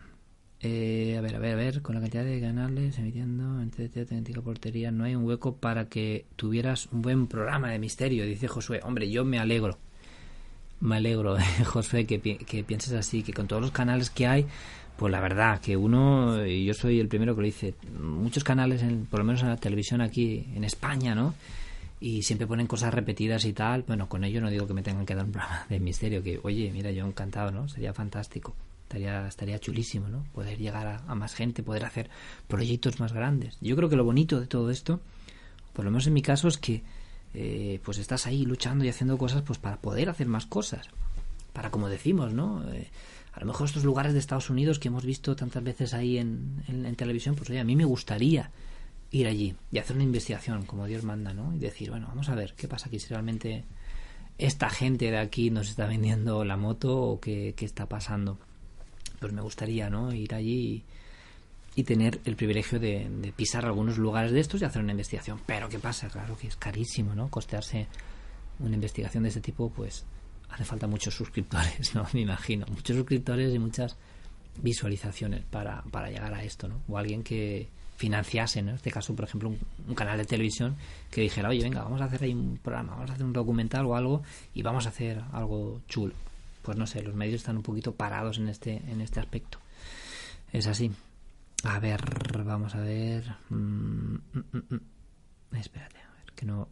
Eh, a ver, a ver, a ver, con la cantidad de canales emitiendo entre auténtica portería, no hay un hueco para que tuvieras un buen programa de misterio, dice Josué. Hombre, yo me alegro me alegro, José, que, que pienses así, que con todos los canales que hay, pues la verdad, que uno, y yo soy el primero que lo dice, muchos canales, en, por lo menos en la televisión aquí en España, ¿no? Y siempre ponen cosas repetidas y tal. Bueno, con ello no digo que me tengan que dar un programa de misterio, que oye, mira, yo encantado, ¿no? Sería fantástico. Estaría, estaría chulísimo, ¿no? Poder llegar a, más gente, poder hacer proyectos más grandes. Yo creo que lo bonito de todo esto, por lo menos en mi caso, es que eh, pues estás ahí luchando y haciendo cosas pues para poder hacer más cosas. Para, como decimos, ¿no? Eh, a lo mejor estos lugares de Estados Unidos que hemos visto tantas veces ahí en, en, televisión, pues oye, a mí me gustaría ir allí y hacer una investigación como Dios manda, ¿no? Y decir, bueno, vamos a ver qué pasa aquí, si realmente esta gente de aquí nos está vendiendo la moto o qué, qué está pasando pues me gustaría no ir allí y, tener el privilegio de, pisar algunos lugares de estos y hacer una investigación. Pero ¿qué pasa? Claro que es carísimo, ¿no? Costearse una investigación de este tipo, pues hace falta muchos suscriptores, ¿no? Me imagino. Muchos suscriptores y muchas visualizaciones para, para llegar a esto, ¿no? O alguien que financiase, ¿no? En este caso, por ejemplo, un, un, canal de televisión que dijera, oye, venga, vamos a hacer ahí un programa, vamos a hacer un documental o algo y vamos a hacer algo chulo pues no sé, los medios están un poquito parados en este, en este aspecto. Es así. A ver, vamos a ver. Mm, mm, mm, Espérate, a ver, que no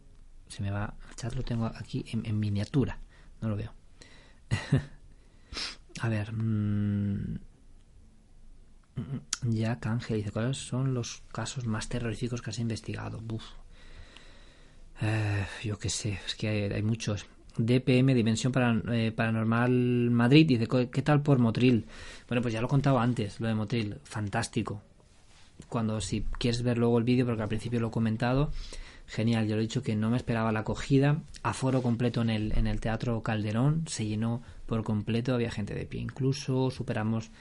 se me va. El chat lo tengo aquí en, miniatura, no lo veo. a ver. Ya Ángel dice: ¿Cuáles son los casos más terroríficos que has investigado? Uf. Eh, yo qué sé, es que hay muchos. DPM, Dimensión eh, Paranormal Madrid, dice, ¿qué tal por Motril? Bueno, pues ya lo he contado antes, lo de Motril, fantástico. Cuando si quieres ver luego el vídeo, porque al principio lo he comentado, genial, yo lo he dicho que no me esperaba la acogida, aforo completo en el, en el Teatro Calderón, se llenó por completo, había gente de pie incluso, superamos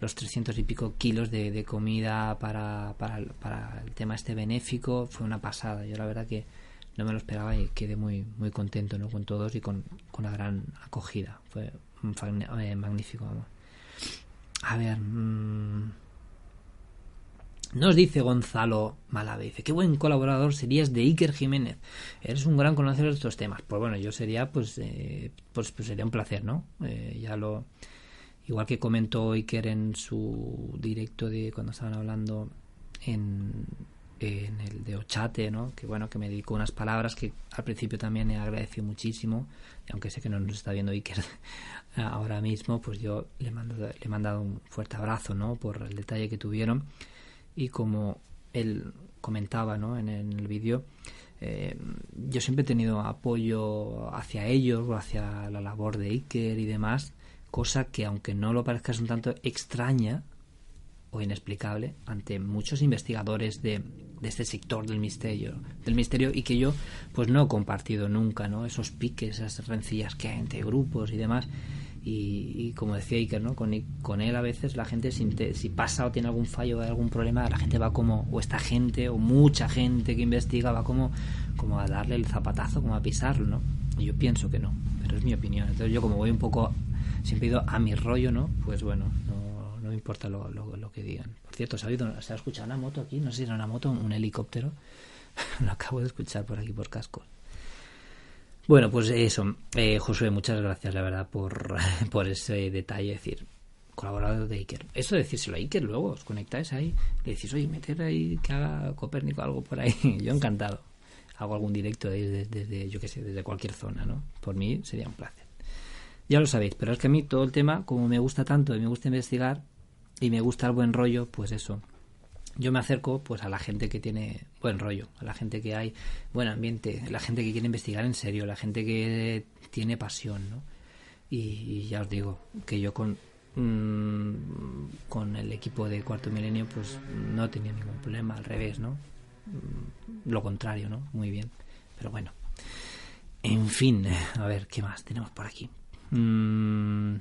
los 300 y pico kilos de, comida para, para, para el tema este benéfico, fue una pasada, yo la verdad que no me lo esperaba y quedé muy muy contento ¿no? con todos y con, con la gran acogida. Fue eh, magnífico a ver mmm, nos dice Gonzalo Malave dice qué buen colaborador serías de Iker Jiménez. Eres un gran conocedor de estos temas pues bueno yo sería pues eh, pues, pues, sería un placer no eh, ya lo igual que comentó Iker en su directo de cuando estaban hablando en en el de Ochate, ¿no? que bueno, que me dedicó unas palabras que al principio también he agradecido muchísimo, y aunque sé que no nos está viendo Iker ahora mismo, pues yo le, mando, le he mandado un fuerte abrazo ¿no? por el detalle que tuvieron y como él comentaba ¿no? en, el vídeo, eh, yo siempre he tenido apoyo hacia ellos o hacia la labor de Iker y demás, cosa que aunque no lo parezca es un tanto extraña o inexplicable ante muchos investigadores de, de, este sector del misterio del misterio y que yo pues no he compartido nunca no esos piques esas rencillas que hay entre grupos y demás. Y, como decía Iker no con, con él a veces la gente si, si pasa o tiene algún fallo o algún problema la gente va como o esta gente o mucha gente que investiga va como como a darle el zapatazo como a pisarlo no y yo pienso que no pero es mi opinión. Entonces yo como voy un poco siempre he ido a mi rollo no pues bueno importa lo, lo, que digan. Por cierto, ¿se ha, oído, ¿se ha escuchado una moto aquí? No sé si era una moto un helicóptero. lo acabo de escuchar por aquí por cascos. Bueno, pues eso. Eh, Josué, muchas gracias, la verdad, por, por ese detalle. decir, colaborador de Iker. Eso decírselo a Iker luego, os conectáis ahí, le decís, oye, meter ahí que haga Copérnico algo por ahí. Yo encantado. Hago algún directo desde, desde, yo qué sé, desde cualquier zona, ¿no? Por mí sería un placer. Ya lo sabéis, pero es que a mí todo el tema, como me gusta tanto y me gusta investigar, y me gusta el buen rollo, pues eso. Yo me acerco pues a la gente que tiene buen rollo, a la gente que hay buen ambiente, la gente que quiere investigar en serio, la gente que tiene pasión, ¿no? Y, ya os digo que yo con mm, con el equipo de Cuarto Milenio pues no tenía ningún problema, al revés, ¿no? Mm, lo contrario, ¿no? Muy bien. Pero bueno. En fin, a ver, ¿qué más tenemos por aquí? Mmm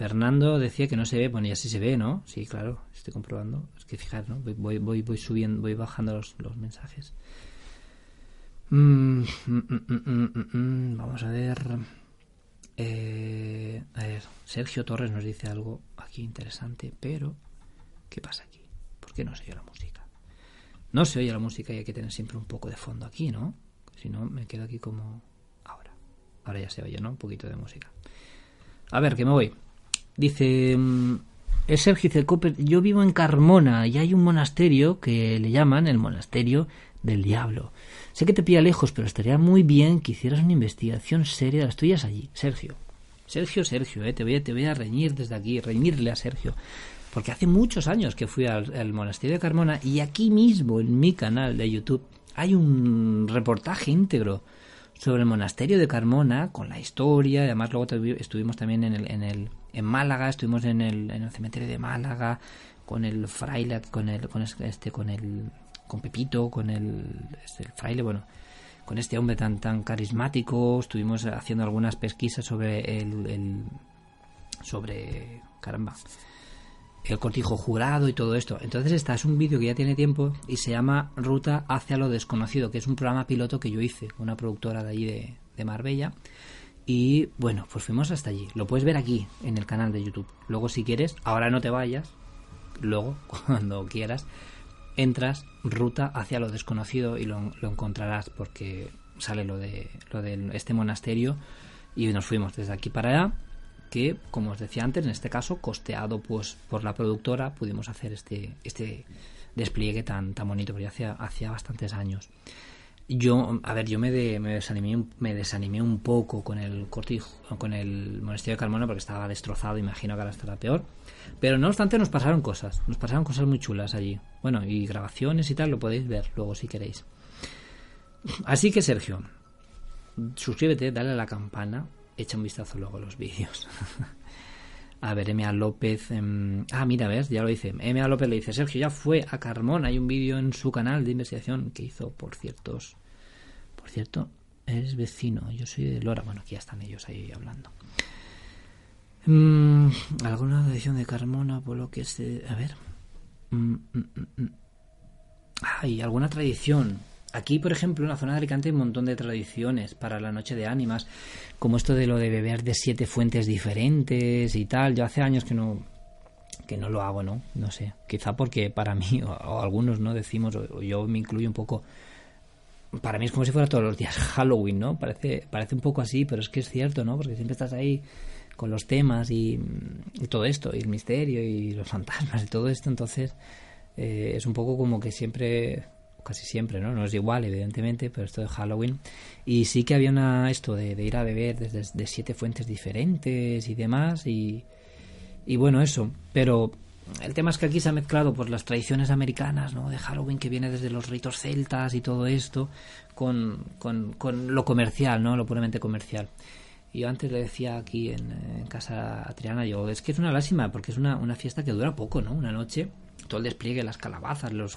Fernando decía que no se ve, bueno, ya sí se ve, ¿no? Sí, claro, estoy comprobando. Es que fijar, ¿no? Voy, voy, voy subiendo, voy bajando los, los mensajes. Mm, mm, mm, vamos a ver. Eh, a ver, Sergio Torres nos dice algo aquí interesante, pero ¿qué pasa aquí? ¿Por qué no se oye la música? No se oye la música y hay que tener siempre un poco de fondo aquí, ¿no? Si no, me quedo aquí como ahora. Ahora ya se oye, ¿no? Un poquito de música. A ver, que me voy. Dice, mm, es Sergio Cooper, yo vivo en Carmona y hay un monasterio que le llaman el monasterio del diablo. Sé que te pilla lejos, pero estaría muy bien que hicieras una investigación seria de las tuyas allí, Sergio. Sergio, Sergio, eh, te, voy a, a reñir desde aquí, reñirle a Sergio. Porque hace muchos años que fui al, al monasterio de Carmona y aquí mismo en mi canal de YouTube hay un reportaje íntegro sobre el monasterio de Carmona con la historia. Además luego estuvimos también en el, en el en Málaga, estuvimos en el, en el cementerio de Málaga con el fraile, con el con este con el con Pepito, con el, este, fraile, bueno, con este hombre tan tan carismático. Estuvimos haciendo algunas pesquisas sobre el, sobre caramba el cortijo jurado y todo esto. Entonces esta es un vídeo que ya tiene tiempo y se llama Ruta hacia lo desconocido, que es un programa piloto que yo hice, una productora de allí de, de Marbella. Y bueno, pues fuimos hasta allí. Lo puedes ver aquí, en el canal de YouTube. Luego si quieres, ahora no te vayas, luego, cuando quieras, entras ruta hacia lo desconocido y lo, encontrarás porque sale lo de, lo de este monasterio y nos fuimos desde aquí para allá que, como os decía antes, en este caso, costeado pues por la productora, pudimos hacer este, este despliegue tan, tan bonito, ya hacía, bastantes años. Yo, a ver, yo me, me, desanimé, me desanimé un poco con el cortijo, con el monasterio de Carmona porque estaba destrozado, imagino que ahora estará peor. Pero no obstante nos pasaron cosas, nos pasaron cosas muy chulas allí. Bueno, y grabaciones y tal, lo podéis ver luego si queréis. Así que Sergio, suscríbete, dale a la campana echa un vistazo luego a los vídeos. a ver, M.A. López. Em, ah, mira, ves, ya lo dice. M.A. López le dice: Sergio ya fue a Carmón. Hay un vídeo en su canal de investigación que hizo por ciertos. Por cierto, eres vecino. Yo soy de Lora. Bueno, aquí ya están ellos ahí hablando. Mm, ¿Alguna tradición de Carmona por lo que se. A ver. Mm, mm, Ay, alguna tradición. Aquí, por ejemplo, en la zona de Alicante hay un montón de tradiciones para la noche de ánimas, como esto de lo de beber de siete fuentes diferentes y tal. Yo hace años que no que no lo hago, ¿no? No sé. Quizá porque para mí, o, algunos, ¿no? Decimos, o, yo me incluyo un poco. Para mí es como si fuera todos los días Halloween, ¿no? Parece, parece un poco así, pero es que es cierto, ¿no? Porque siempre estás ahí con los temas y, todo esto, y el misterio y los fantasmas y todo esto, entonces eh, es un poco como que siempre casi siempre, ¿no? No es igual, evidentemente, pero esto de Halloween. Y sí que había una, esto de, ir a beber desde de siete fuentes diferentes y demás. Y, y bueno, eso. Pero el tema es que aquí se ha mezclado por las tradiciones americanas, ¿no? De Halloween que viene desde los ritos celtas y todo esto, con, con, con lo comercial, ¿no? Lo puramente comercial. Y yo antes le decía aquí en, en casa a Triana, yo, es que es una lástima, porque es una, una fiesta que dura poco, ¿no? Una noche todo el despliegue, las calabazas, los,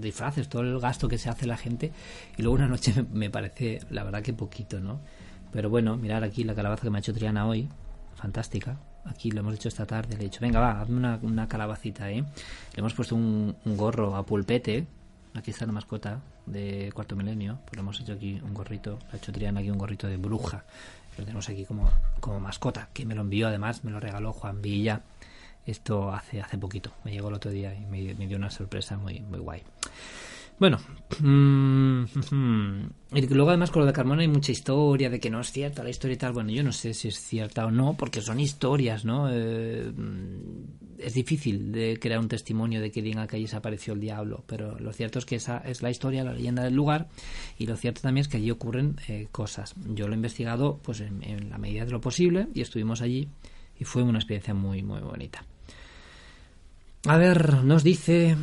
disfraces, todo el gasto que se hace la gente. Y luego una noche me, parece, la verdad, que poquito, ¿no? Pero bueno, mirar aquí la calabaza que me ha hecho Triana hoy, fantástica. Aquí lo hemos hecho esta tarde. Le he dicho, venga, va, hazme una, una calabacita, ¿eh? Le hemos puesto un, gorro a pulpete. Aquí está la mascota de Cuarto Milenio. Pues hemos hecho aquí un gorrito. Le ha hecho Triana aquí un gorrito de bruja. Lo tenemos aquí como, como mascota. Que me lo envió, además, me lo regaló Juan Villa esto hace, hace poquito. Me llegó el otro día y me, dio una sorpresa muy, muy guay. Bueno, mm, y luego además con lo de Carmona hay mucha historia de que no es cierta la historia y tal. Bueno, yo no sé si es cierta o no, porque son historias, ¿no? Eh, es difícil de crear un testimonio de que diga que allí se apareció el diablo, pero lo cierto es que esa es la historia, la leyenda del lugar, y lo cierto también es que allí ocurren eh, cosas. Yo lo he investigado pues en, en la medida de lo posible y estuvimos allí y fue una experiencia muy, muy bonita. A ver, nos dice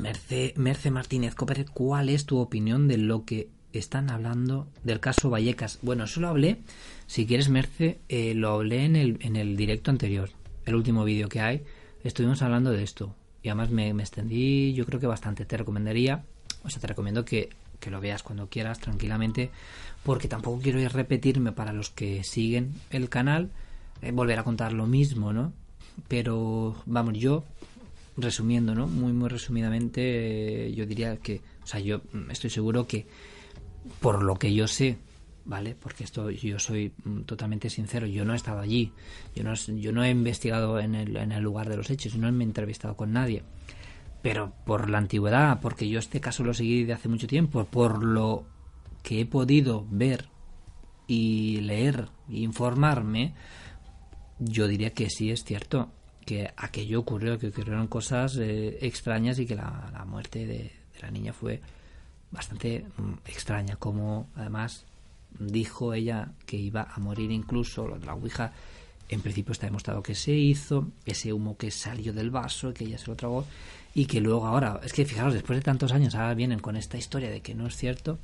Merce, Merce Martínez Copper, ¿cuál es tu opinión de lo que están hablando del caso Vallecas? Bueno, eso lo hablé, si quieres Merce, eh, lo hablé en el, en el directo anterior, el último vídeo que hay, estuvimos hablando de esto. Y además me, extendí, yo creo que bastante. Te recomendaría, o sea, te recomiendo que, que lo veas cuando quieras, tranquilamente, porque tampoco quiero ir repetirme para los que siguen el canal, eh, volver a contar lo mismo, ¿no? Pero, vamos, yo resumiendo, ¿no? Muy, muy resumidamente, yo diría que, o sea, yo estoy seguro que por lo que yo sé, ¿vale? Porque esto yo soy mm, totalmente sincero, yo no he estado allí, yo no, yo no he investigado en el, en el lugar de los hechos, no me he entrevistado con nadie. Pero por la antigüedad, porque yo este caso lo seguí de hace mucho tiempo, por lo que he podido ver y leer e informarme, yo diría que sí es cierto que aquello ocurrió, que ocurrieron cosas eh, extrañas y que la, muerte de, la niña fue bastante mm, extraña, como además dijo ella que iba a morir incluso, lo de la Ouija, en principio está demostrado que se hizo, ese humo que salió del vaso, que ella se lo tragó, y que luego ahora, es que fijaros, después de tantos años, ahora vienen con esta historia de que no es cierto,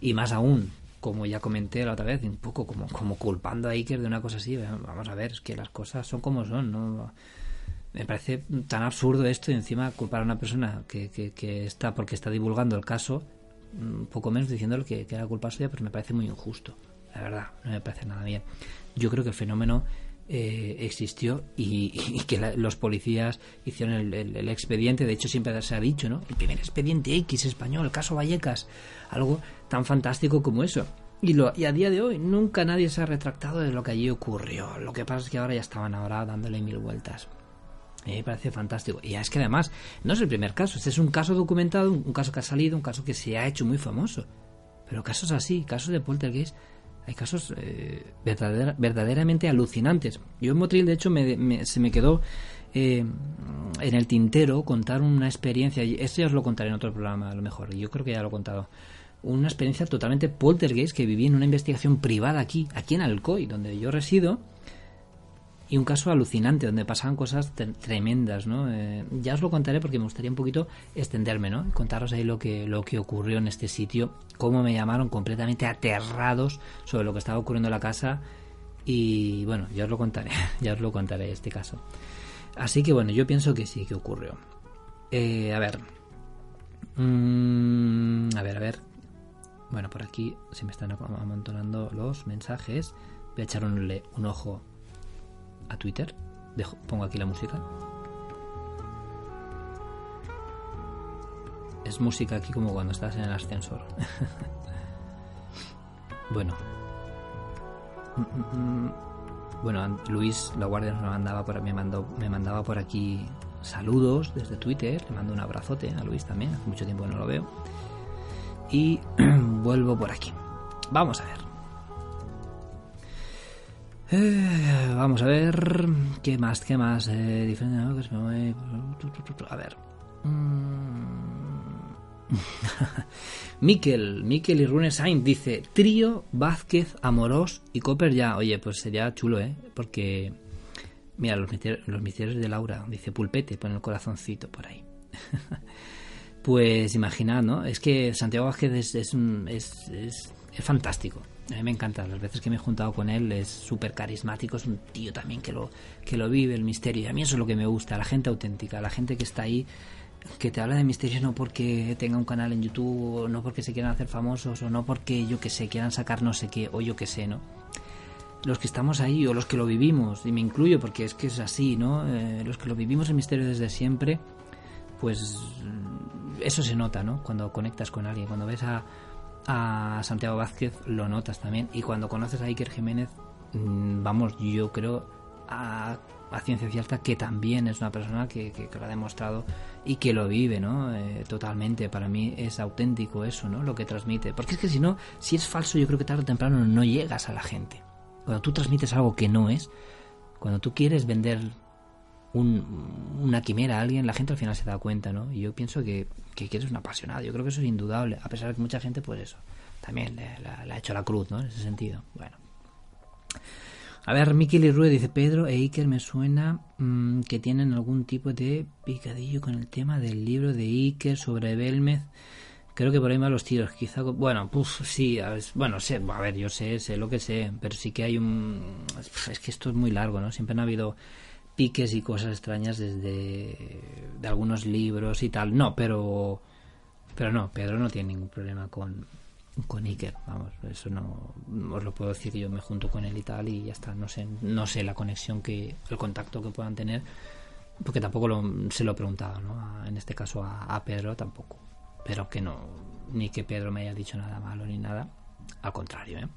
y más aún, como ya comenté la otra vez, un poco como, como culpando a Iker de una cosa así, vamos a ver, es que las cosas son como son, ¿no? Me parece tan absurdo esto y encima culpar a una persona que, que, está, porque está divulgando el caso, un poco menos diciéndole que, que era culpa suya, pero me parece muy injusto, la verdad, no me parece nada bien. Yo creo que el fenómeno eh, existió y, que los policías hicieron el, expediente. De hecho, siempre se ha dicho, ¿no? El primer expediente X español, el caso Vallecas. Algo tan fantástico como eso. Y, lo, a día de hoy nunca nadie se ha retractado de lo que allí ocurrió. Lo que pasa es que ahora ya estaban ahora dándole mil vueltas. Me parece fantástico. Y es que además no es el primer caso. Este es un caso documentado, un caso que ha salido, un caso que se ha hecho muy famoso. Pero casos así, casos de poltergeist, hay casos eh, verdaderamente alucinantes. Yo en Motril, de hecho, se me quedó eh, en el tintero contar una experiencia, esto ya os lo contaré en otro programa a lo mejor, yo creo que ya lo he contado, una experiencia totalmente poltergeist que viví en una investigación privada aquí, aquí en Alcoy, donde yo resido, y un caso alucinante donde pasaban cosas tremendas, ¿no? Eh, ya os lo contaré porque me gustaría un poquito extenderme, ¿no? Contaros ahí lo que lo que ocurrió en este sitio, cómo me llamaron completamente aterrados sobre lo que estaba ocurriendo en la casa y bueno, ya os lo contaré, ya os lo contaré este caso. Así que bueno, yo pienso que sí que ocurrió. Eh, a ver, mm, a ver, a ver. Bueno, por aquí se me están amontonando los mensajes. Voy a echar un, ojo a Twitter. Dejo, pongo aquí la música. Es música aquí como cuando estás en el ascensor. bueno. Bueno, Luis La Guardia me mandaba por, me mandó, me mandaba por aquí saludos desde Twitter. Le mando un abrazote a Luis también. Hace mucho tiempo que no lo veo. Y vuelvo por aquí. Vamos a ver. Eh, vamos a ver. ¿Qué más? ¿Qué más? Eh, diferente. A ver. Mm. Miquel, Miquel y Rune Sainz dice: Trío, Vázquez, Amorós y Copper ya. Oye, pues sería chulo, ¿eh? Porque. Mira, los misterios, los misterios de Laura. Dice Pulpete, pone el corazoncito por ahí. pues imaginad, ¿no? Es que Santiago Vázquez es, es, es, es fantástico. A mí me encanta, las veces que me he juntado con él es súper carismático, es un tío también que lo, que lo vive, el misterio. Y a mí eso es lo que me gusta, la gente auténtica, la gente que está ahí, que te habla de misterios no porque tenga un canal en YouTube, o no porque se quieran hacer famosos, o no porque yo que sé, quieran sacar no sé qué, o yo que sé, ¿no? Los que estamos ahí, o los que lo vivimos, y me incluyo porque es que es así, ¿no? Eh, los que lo vivimos el misterio desde siempre, pues eso se nota, ¿no? Cuando conectas con alguien, cuando ves a a Santiago Vázquez lo notas también. Y cuando conoces a Iker Jiménez, mm, vamos, yo creo a, ciencia cierta que también es una persona que, lo ha demostrado y que lo vive, ¿no? Eh, totalmente. Para mí es auténtico eso, ¿no? Lo que transmite. Porque es que si no, si es falso, yo creo que tarde o temprano no llegas a la gente. Cuando tú transmites algo que no es, cuando tú quieres vender una quimera a alguien, la gente al final se da cuenta, ¿no? Y yo pienso que, que, eres un apasionado, yo creo que eso es indudable, a pesar de que mucha gente, pues eso, también le, ha hecho la cruz, ¿no? En ese sentido. Bueno. A ver, Miquel y Rue dice Pedro e Iker me suena mm, que tienen algún tipo de picadillo con el tema del libro de Iker sobre Belmez. Creo que por ahí van los tiros. Quizá, bueno, pues sí, bueno, sé, a ver, yo sé, sé lo que sé, pero sí que hay un... Es que esto es muy largo, ¿no? Siempre han habido piques y cosas extrañas desde de algunos libros y tal. No, pero pero no, Pedro no tiene ningún problema con con Iker, vamos, eso no os lo puedo decir, yo me junto con él y tal y ya está, no sé, no sé la conexión que el contacto que puedan tener porque tampoco se lo he preguntado, ¿no? En este caso a, a Pedro tampoco, pero que no ni que Pedro me haya dicho nada malo ni nada, al contrario, ¿eh?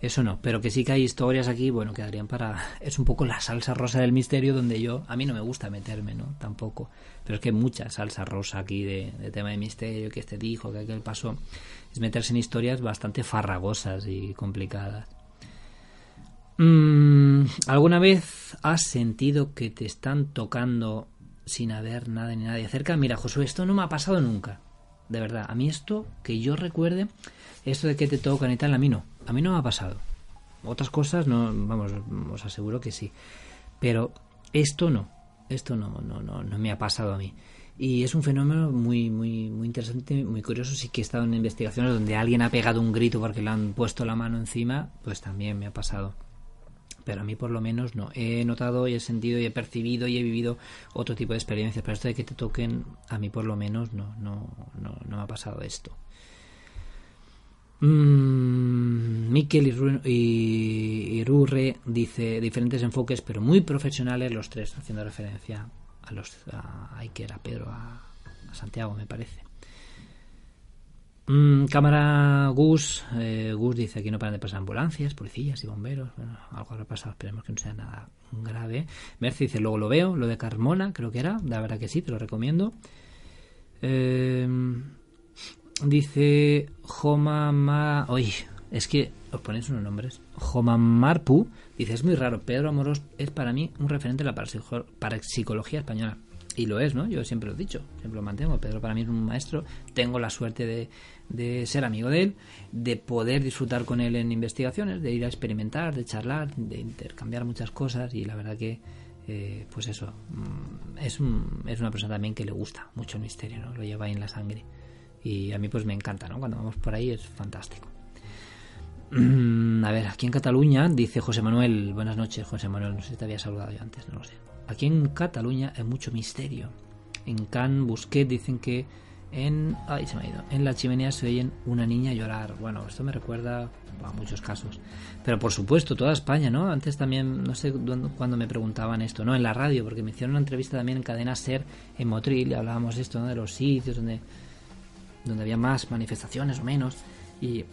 Eso no, pero que sí que hay historias aquí, bueno, quedarían para... Es un poco la salsa rosa del misterio donde yo... A mí no me gusta meterme, ¿no? Tampoco. Pero es que hay mucha salsa rosa aquí de, tema de misterio, que este dijo, que aquel pasó. Es meterse en historias bastante farragosas y complicadas. Mm, ¿Alguna vez has sentido que te están tocando sin haber nada ni nadie cerca? Mira, Josué, esto no me ha pasado nunca. De verdad, a mí esto, que yo recuerde esto de que te tocan y tal, a mí no. A mí no me ha pasado. Otras cosas, no, vamos, os aseguro que sí. Pero esto no. Esto no, no, no, no me ha pasado a mí. Y es un fenómeno muy, muy, muy interesante, muy curioso. Sí que he estado en investigaciones donde alguien ha pegado un grito porque le han puesto la mano encima, pues también me ha pasado. Pero a mí por lo menos no. He notado y he sentido y he percibido y he vivido otro tipo de experiencias. Pero esto de que te toquen, a mí por lo menos no, no, no, no me ha pasado esto. Mm, Miquel y, Rurre dice diferentes enfoques, pero muy profesionales los tres, haciendo referencia a los a a Pedro, a, Santiago, me parece. Mm, cámara Gus, eh, Gus dice aquí no paran de pasar ambulancias, policías y bomberos. Bueno, algo habrá pasado, esperemos que no sea nada grave. Merce dice, luego lo veo, lo de Carmona, creo que era, la verdad que sí, te lo recomiendo. Eh, dice Joma Oye, es que os ponéis unos nombres. Marpu dice: Es muy raro. Pedro Amoros es para mí un referente de la parapsicología española. Y lo es, ¿no? Yo siempre lo he dicho, siempre lo mantengo. Pedro para mí es un maestro. Tengo la suerte de, de ser amigo de él, de poder disfrutar con él en investigaciones, de ir a experimentar, de charlar, de intercambiar muchas cosas. Y la verdad que, eh, pues eso, mm, es, un, es una persona también que le gusta mucho el misterio, ¿no? Lo lleva ahí en la sangre. Y a mí pues me encanta, ¿no? Cuando vamos por ahí es fantástico. A ver, aquí en Cataluña, dice José Manuel, buenas noches José Manuel, no sé si te había saludado yo antes, no lo sé. Aquí en Cataluña hay mucho misterio. En Can Busquet dicen que en... Ay, se me ha ido. En la chimenea se oyen una niña llorar. Bueno, esto me recuerda a muchos casos. Pero por supuesto, toda España, ¿no? Antes también, no sé cuándo me preguntaban esto, ¿no? En la radio, porque me hicieron una entrevista también en Cadena Ser, en Motril, y hablábamos de esto, ¿no? De los sitios donde donde había más manifestaciones o menos. Y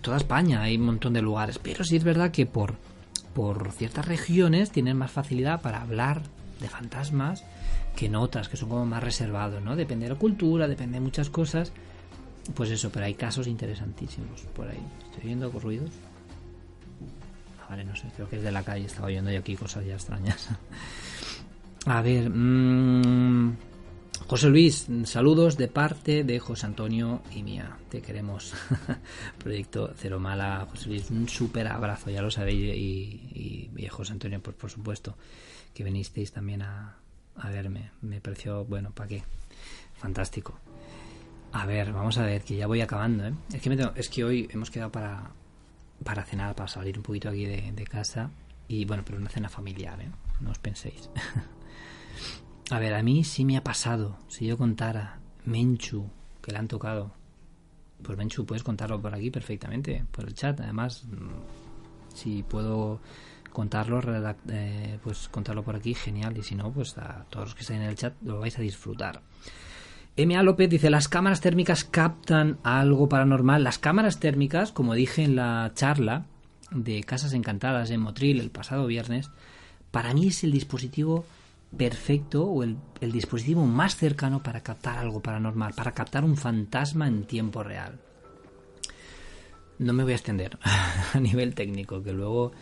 toda España hay un montón de lugares. Pero sí es verdad que por, por ciertas regiones tienen más facilidad para hablar de fantasmas que en otras, que son como más reservados, ¿no? Depende de la cultura, depende de muchas cosas. Pues eso, pero hay casos interesantísimos por ahí. Estoy viendo ruidos. Ah, vale, no sé, creo que es de la calle. Estaba oyendo yo aquí cosas ya extrañas. A ver, mmm, José Luis, saludos de parte de José Antonio y mía. Te queremos. Proyecto Cero Mala. José Luis, un súper abrazo, ya lo sabéis. Y, José Antonio, pues por supuesto, que venisteis también a, verme. Me pareció, bueno, ¿para qué? Fantástico. A ver, vamos a ver, que ya voy acabando. ¿eh? Es, que es que hoy hemos quedado para, para cenar, para salir un poquito aquí de, de casa. Y bueno, pero una cena familiar, ¿eh? No os penséis. A ver, a mí sí me ha pasado. Si yo contara Menchu, que le han tocado. Pues Menchu, puedes contarlo por aquí perfectamente, por el chat. Además, mm, si puedo contarlo, eh, pues contarlo por aquí, genial. Y si no, pues a todos los que estén en el chat lo vais a disfrutar. M.A. López dice, las cámaras térmicas captan algo paranormal. Las cámaras térmicas, como dije en la charla de Casas Encantadas en Motril el pasado viernes, para mí es el dispositivo perfecto o el, dispositivo más cercano para captar algo paranormal, para captar un fantasma en tiempo real. No me voy a extender a nivel técnico, que luego,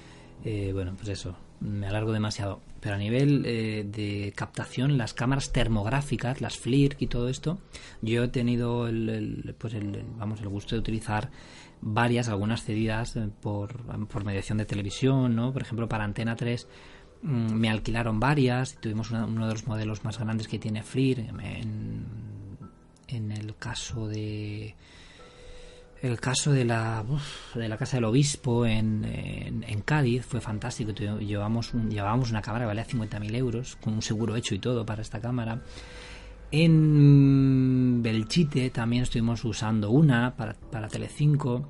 eh, bueno, pues eso, me alargo demasiado. Pero a nivel eh, de captación, las cámaras termográficas, las FLIR y todo esto, yo he tenido el, pues el, vamos, el gusto de utilizar varias, algunas cedidas eh, por, por mediación de televisión, ¿no? Por ejemplo, para Antena 3 Mm, me alquilaron varias, tuvimos uno de los modelos más grandes que tiene en, en el caso de el caso de la de la casa del obispo en, en, Cádiz fue fantástico. Llevamos llevábamos una cámara que valía 50.000 euros con un seguro hecho y todo para esta cámara. En Belchite también estuvimos usando una para, para Telecinco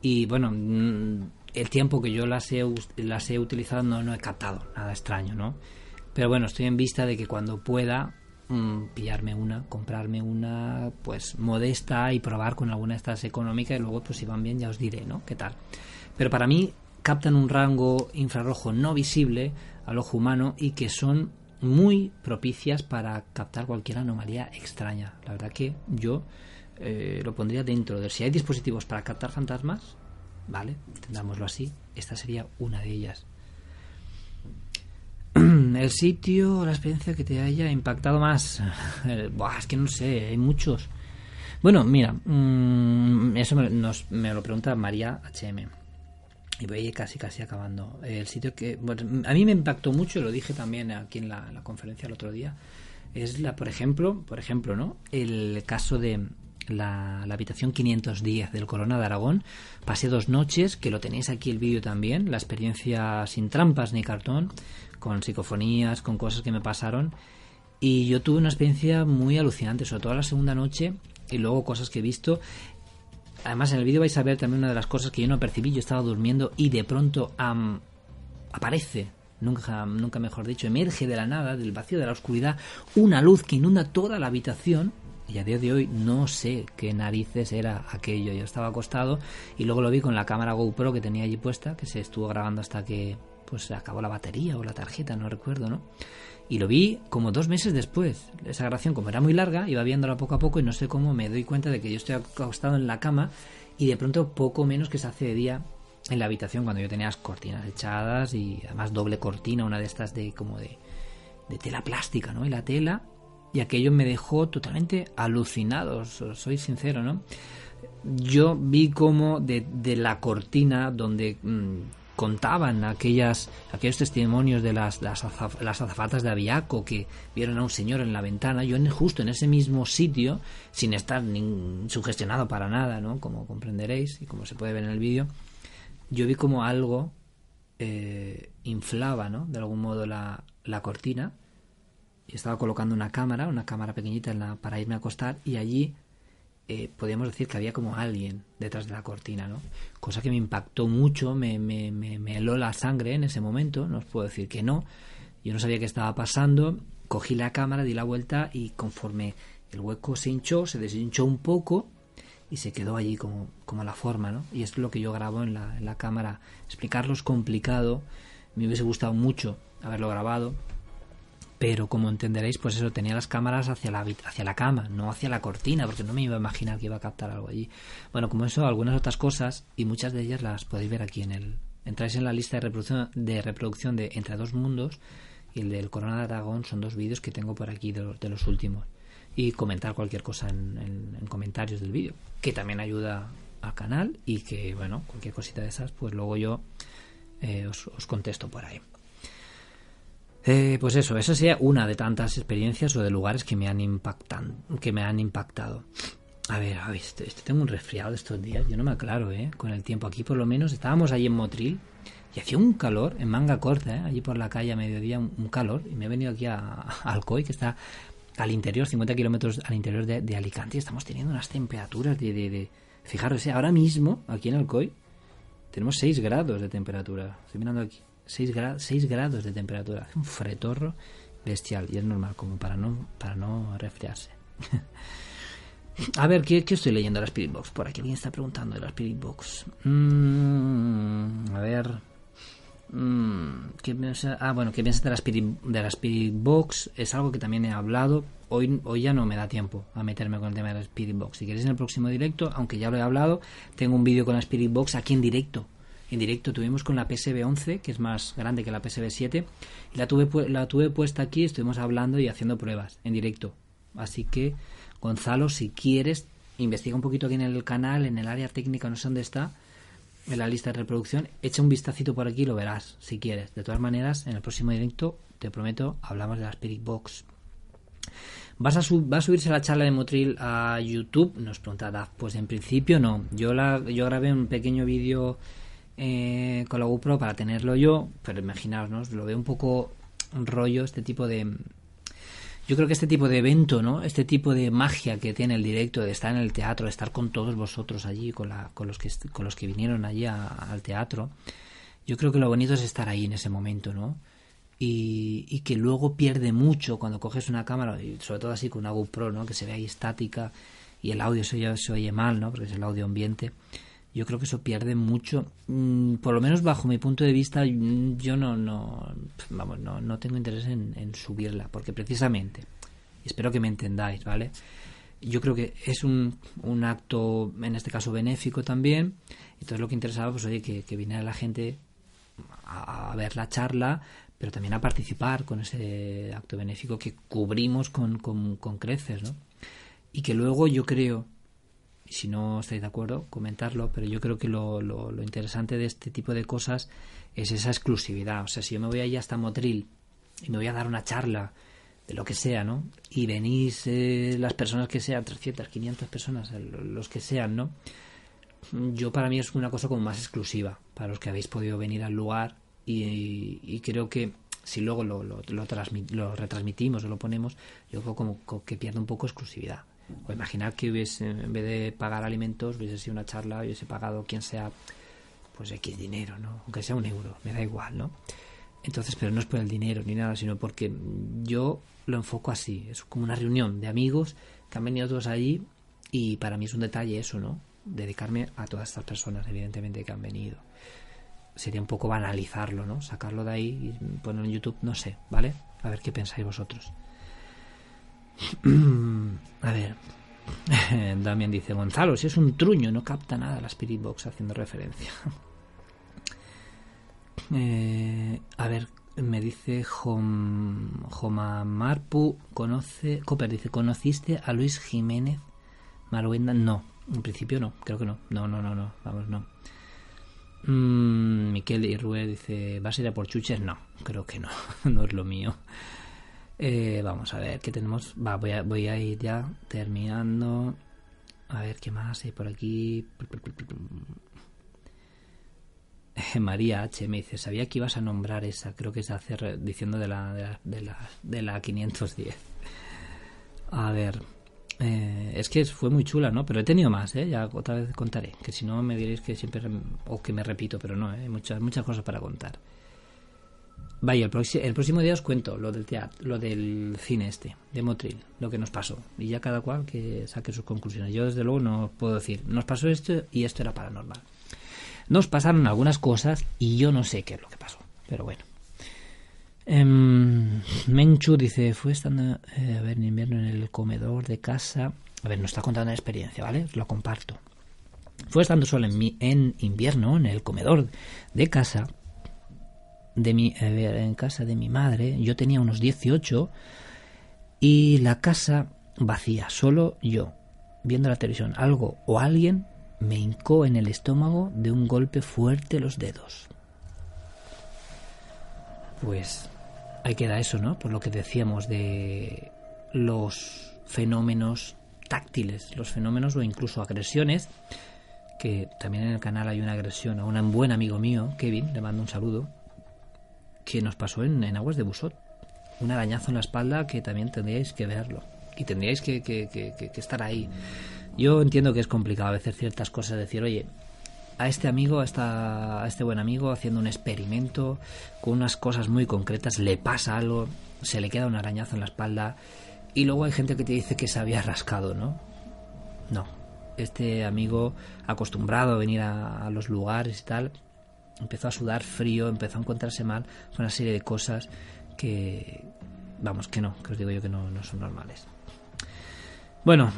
y bueno mm, el tiempo que yo las he, las he utilizado no, he captado nada extraño, ¿no? Pero bueno, estoy en vista de que cuando pueda mm, pillarme una, comprarme una pues modesta y probar con alguna de estas económicas y luego pues si van bien ya os diré, ¿no? ¿Qué tal? Pero para mí captan un rango infrarrojo no visible al ojo humano y que son muy propicias para captar cualquier anomalía extraña. La verdad que yo eh, lo pondría dentro de si hay dispositivos para captar fantasmas, ¿vale? Entendámoslo así. Esta sería una de ellas. El sitio, la experiencia que te haya impactado más. Buah, es que no sé, hay muchos. Bueno, mira, mm, eso me, me lo pregunta María HM. Y voy casi casi acabando. El sitio que bueno, a mí me impactó mucho, lo dije también aquí en la, en la conferencia el otro día, es la, por ejemplo, por ejemplo, ¿no? El caso de la, la habitación 510 del Corona de Aragón. Pasé dos noches, que lo tenéis aquí el vídeo también, la experiencia sin trampas ni cartón, con psicofonías, con cosas que me pasaron. Y yo tuve una experiencia muy alucinante, sobre todo la segunda noche y luego cosas que he visto. Además, en el vídeo vais a ver también una de las cosas que yo no percibí. Yo estaba durmiendo y de pronto am, aparece, nunca, nunca mejor dicho, emerge de la nada, del vacío, de la oscuridad, una luz que inunda toda la habitación. Y a día de hoy no sé qué narices era aquello. Yo estaba acostado y luego lo vi con la cámara GoPro que tenía allí puesta, que se estuvo grabando hasta que pues se acabó la batería o la tarjeta, no recuerdo, ¿no? Y lo vi como dos meses después. Esa grabación, como era muy larga, iba viéndola poco a poco y no sé cómo me doy cuenta de que yo estoy acostado en la cama y de pronto poco menos que se hace de día en la habitación cuando yo tenía las cortinas echadas y además doble cortina, una de estas de como de, de tela plástica, ¿no? Y la tela y aquello me dejó totalmente alucinado, so- soy sincero, ¿no? Yo vi como de, la cortina donde mm, contaban aquellas, aquellos testimonios de las, las, las azafatas de Aviaco que vieron a un señor en la ventana, yo en, justo en ese mismo sitio, sin estar ni sugestionado para nada, ¿no? Como comprenderéis y como se puede ver en el vídeo, yo vi como algo eh, inflaba, ¿no? De algún modo la, la cortina y estaba colocando una cámara, una cámara pequeñita en la, para irme a acostar y allí eh, podíamos decir que había como alguien detrás de la cortina, ¿no? Cosa que me impactó mucho, me, me, me, me heló la sangre en ese momento, no os puedo decir que no. Yo no sabía qué estaba pasando, cogí la cámara, di la vuelta y conforme el hueco se hinchó, se deshinchó un poco y se quedó allí como, como la forma, ¿no? Y es lo que yo grabo en la, en la cámara. Explicarlo es complicado, me hubiese gustado mucho haberlo grabado, pero como entenderéis, pues eso, tenía las cámaras hacia la, hacia la cama, no hacia la cortina, porque no me iba a imaginar que iba a captar algo allí. Bueno, como eso, algunas otras cosas, y muchas de ellas las podéis ver aquí en el... Entráis en la lista de reproducción de, reproducción de Entre dos mundos, y el del Corona de Aragón son dos vídeos que tengo por aquí de los, de los últimos. Y comentar cualquier cosa en, en- en comentarios del vídeo, que también ayuda al canal, y que, bueno, cualquier cosita de esas, pues luego yo eh, os contesto por ahí. Eh, pues eso, esa sería una de tantas experiencias o de lugares que me han impactan, que me han impactado. A ver, a ver, este, este tengo un resfriado estos días, yo no me aclaro, ¿eh? Con el tiempo aquí por lo menos estábamos allí en Motril y hacía un calor en manga corta, ¿eh? Allí por la calle a mediodía un, calor y me he venido aquí a, a Alcoy que está al interior, 50 kilómetros al interior de, de Alicante y estamos teniendo unas temperaturas de, de, de... Fijaros, ¿eh? ahora mismo aquí en Alcoy tenemos 6 grados de temperatura. Estoy mirando aquí. 6, gra 6 grados de temperatura. Un fretorro bestial. Y es normal, como para no, para no resfriarse. A ver, ¿qué, qué estoy leyendo de la Spirit Box? Por aquí alguien está preguntando de la Spirit Box. Mm, a ver. Mm, ¿qué? Ah, bueno, ¿qué piensas de la, Spirit, de la Spirit Box? Es algo que también he hablado. Hoy, hoy ya no me da tiempo a meterme con el tema de la Spirit Box. Si queréis en el próximo directo, aunque ya lo he hablado, tengo un vídeo con la Spirit Box aquí en directo. En directo tuvimos con la PSB 11, que es más grande que la PSB 7, y la tuve, la tuve puesta aquí, estuvimos hablando y haciendo pruebas en directo. Así que, Gonzalo, si quieres, investiga un poquito aquí en el canal, en el área técnica, no sé dónde está, en la lista de reproducción, echa un vistacito por aquí y lo verás, si quieres. De todas maneras, en el próximo directo, te prometo, hablamos de la Spirit Box. ¿Vas a ¿Va a subirse la charla de Motril a YouTube? Nos pregunta Daf. Pues en principio no. Yo, la, yo grabé un pequeño vídeo eh, con la GoPro para tenerlo yo, pero imaginaos. Lo veo un poco un rollo este tipo de... Yo creo que este tipo de evento, ¿no? Este tipo de magia que tiene el directo, de estar en el teatro, de estar con todos vosotros allí, con, la, con, los, que, con los que vinieron allí a- al teatro, yo creo que lo bonito es estar ahí en ese momento, ¿no? Y, y que luego pierde mucho cuando coges una cámara, y sobre todo así con una GoPro, ¿no? Que se ve ahí estática y el audio se oye, se oye mal, ¿no? Porque es el audio ambiente. Yo creo que eso pierde mucho. Mm, Por lo menos bajo mi punto de vista, mm, yo no, no, vamos, no, no tengo interés en, en subirla, porque precisamente, espero que me entendáis, ¿vale? Yo creo que es un, un acto, en este caso, benéfico también. Entonces lo que interesaba, pues oye, que, que viniera la gente a, a ver la charla, pero también a participar con ese acto benéfico que cubrimos con, con, con creces, ¿no? Y que luego yo creo si no estáis de acuerdo, comentarlo. Pero yo creo que lo, lo, lo interesante de este tipo de cosas es esa exclusividad. O sea, si yo me voy allí hasta Motril y me voy a dar una charla de lo que sea, ¿no? Y venís eh, las personas que sean, 300, 500 personas, los que sean, ¿no? Yo para mí es una cosa como más exclusiva, para los que habéis podido venir al lugar y, creo que si luego lo, lo, lo, retransmitimos o lo ponemos, yo como, que pierde un poco exclusividad. O imaginar que hubiese, en vez de pagar alimentos, hubiese sido una charla, hubiese pagado quien sea, pues X dinero, ¿no? Aunque sea un euro, me da igual, ¿no? Entonces, pero no es por el dinero ni nada, sino porque yo lo enfoco así. Es como una reunión de amigos que han venido todos allí y para mí es un detalle eso, ¿no? Dedicarme a todas estas personas, evidentemente, que han venido. Sería un poco banalizarlo, ¿no? Sacarlo de ahí y ponerlo en YouTube, no sé, ¿vale? A ver qué pensáis vosotros. a ver. También dice Gonzalo, si es un truño, no capta nada la Spirit Box haciendo referencia. Eh, a ver, me dice Joma Marpu, conoce, Cooper dice, ¿conociste a Luis Jiménez Maruenda? No, en principio no, creo que no. No, no, no, no, vamos, no. Mm, Miquel Irrué dice, ¿vas a ir a por chuches? No, creo que no, no es lo mío. Eh, vamos a ver, ¿qué tenemos? Va, voy a, voy a ir ya terminando. A ver, ¿qué más hay por aquí? María H me dice, sabía que ibas a nombrar esa, creo que es hacer diciendo de la, de la, de la, 510. A ver, eh, es que fue muy chula, ¿no? Pero he tenido más, ¿eh? Ya otra vez contaré, que si no me diréis que siempre, o que me repito, pero no, ¿eh? Muchas, muchas cosas para contar. Vaya, el, el, próximo día os cuento lo del teatro, lo del cine este, de Motril, lo que nos pasó. Y ya cada cual que saque sus conclusiones. Yo desde luego no puedo decir, nos pasó esto y esto era paranormal. Nos pasaron algunas cosas y yo no sé qué es lo que pasó, pero bueno. Em, Menchu dice, fue estando eh, en invierno en el comedor de casa. A ver, nos está contando una experiencia, ¿vale? Lo comparto. Fue estando solo en, mi, en invierno en el comedor de casa de mi, en casa de mi madre. Yo tenía unos 18 y la casa vacía, solo yo, viendo la televisión. Algo o alguien me hincó en el estómago de un golpe fuerte los dedos. Pues ahí queda eso, ¿no? Por lo que decíamos de los fenómenos táctiles, los fenómenos o incluso agresiones, que también en el canal hay una agresión a un buen amigo mío, Kevin, le mando un saludo, que nos pasó en, Aguas de Busot. Un arañazo en la espalda que también tendríais que verlo y tendríais que, que estar ahí. Yo entiendo que es complicado a veces ciertas cosas, decir, oye, a este amigo, a, esta, a este buen amigo, haciendo un experimento con unas cosas muy concretas, le pasa algo, se le queda un arañazo en la espalda y luego hay gente que te dice que se había rascado, ¿no? No. Este amigo, acostumbrado a venir a, los lugares y tal, empezó a sudar frío, empezó a encontrarse mal, fue una serie de cosas que, vamos, que no, que os digo yo que no, no son normales. Bueno,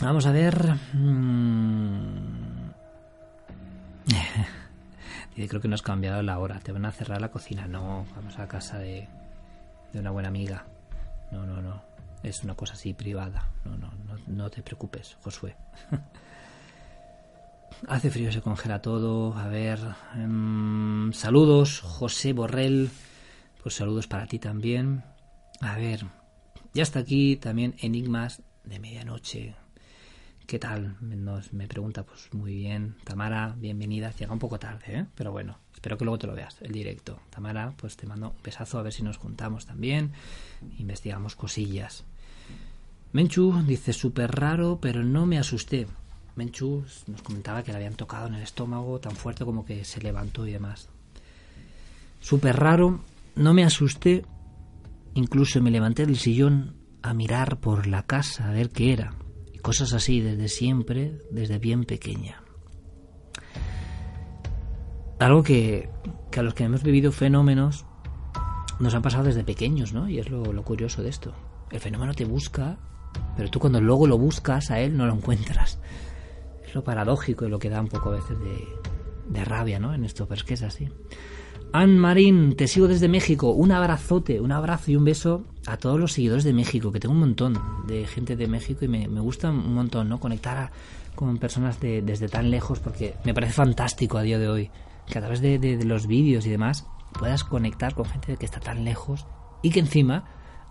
Vamos a ver. Mm. creo que no has cambiado la hora. Te van a cerrar la cocina. No, vamos a casa de, de una buena amiga. No, no, no. Es una cosa así privada. No, no, no, no te preocupes, Josué. Hace frío, se congela todo. A ver. Em, saludos, José Borrell. Pues saludos para ti también. A ver. Ya está aquí también Enigmas de Medianoche. ¿Qué tal? Nos, me pregunta, pues muy bien. Tamara, bienvenida. Llega un poco tarde, ¿eh? Pero bueno, espero que luego te lo veas, el directo. Tamara, pues te mando un besazo a ver si nos juntamos también. Investigamos cosillas. Menchu dice, súper raro, pero no me asusté. Menchu nos comentaba que le habían tocado en el estómago tan fuerte como que se levantó y demás. Súper raro, no me asusté. Incluso me levanté del sillón a mirar por la casa a ver qué era Cosas así desde siempre, desde bien pequeña. Algo que, a los que hemos vivido fenómenos nos han pasado desde pequeños, ¿no? Y es lo, curioso de esto. El fenómeno te busca, pero tú cuando luego lo buscas a él no lo encuentras. Es lo paradójico y lo que da un poco a veces de, rabia, ¿no? En esto, pero es que es así. Ann Marín, te sigo desde México. Un abrazote, un abrazo y un beso a todos los seguidores de México, que tengo un montón de gente de México y me, gusta un montón, ¿no? Conectar con personas de, desde tan lejos porque me parece fantástico a día de hoy que a través de, de los vídeos y demás puedas conectar con gente que está tan lejos y que encima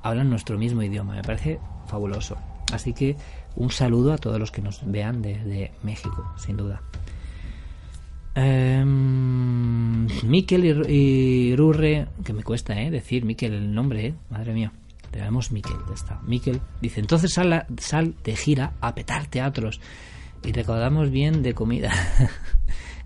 hablan nuestro mismo idioma. Me parece fabuloso. Así que un saludo a todos los que nos vean desde México, sin duda. Eh, Miquel y, Rurre, que me cuesta ¿eh? decir Miquel el nombre, ¿eh? madre mía. Le llamamos Miquel, está. Miquel dice, entonces sal, sal de gira a petar teatros y recaudamos bien de comida.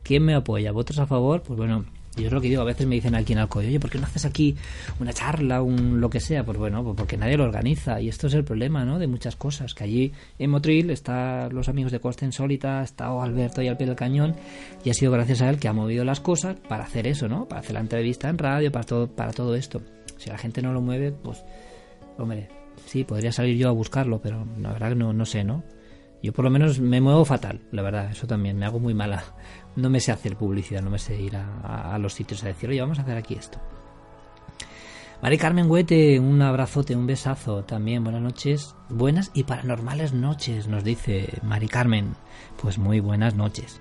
¿Quién me apoya? ¿Votos a favor? Pues bueno, yo es lo que digo, a veces me dicen aquí en Alcoy, oye, ¿por qué no haces aquí una charla, un lo que sea? Pues bueno, pues porque nadie lo organiza y esto es el problema, ¿no? De muchas cosas, que allí en Motril están los amigos de Costa Insólita, está Alberto ahí al pie del cañón y ha sido gracias a él que ha movido las cosas para hacer eso, ¿no? Para hacer la entrevista en radio, para todo, para todo esto. Si la gente no lo mueve, pues, hombre, sí, podría salir yo a buscarlo, pero la verdad no, no sé, ¿no? Yo por lo menos me muevo fatal, la verdad, eso también, me hago muy mala. No me sé hacer publicidad, no me sé ir a, los sitios a decir, oye, vamos a hacer aquí esto. Mari Carmen Huete, un abrazote, un besazo también, buenas noches, buenas y paranormales noches, nos dice Mari Carmen. Pues muy buenas noches.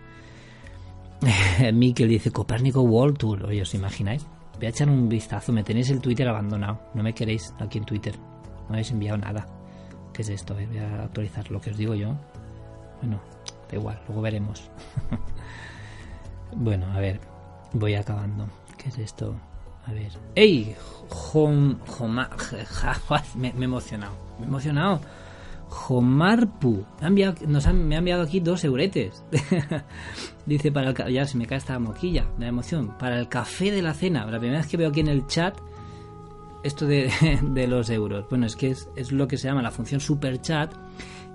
Miquel dice Copérnico World Tour, oye, ¿os imagináis? Voy a echar un vistazo, me tenéis el Twitter abandonado, no me queréis aquí en Twitter, no habéis enviado nada. ¿Qué es esto? voy a actualizar lo que os digo yo. Bueno, da igual, luego veremos. bueno, a ver, voy acabando. ¿Qué es esto? A ver. ¡Ey! Jom, me, me he emocionado. Me he emocionado. Jomarpu. Me nos me ha enviado aquí dos euretes. Dice para el ya se me cae esta moquilla de emoción. Para el café de la cena. La primera vez que veo aquí en el chat esto de, de los euros. Bueno, es que es, es, lo que se llama la función super chat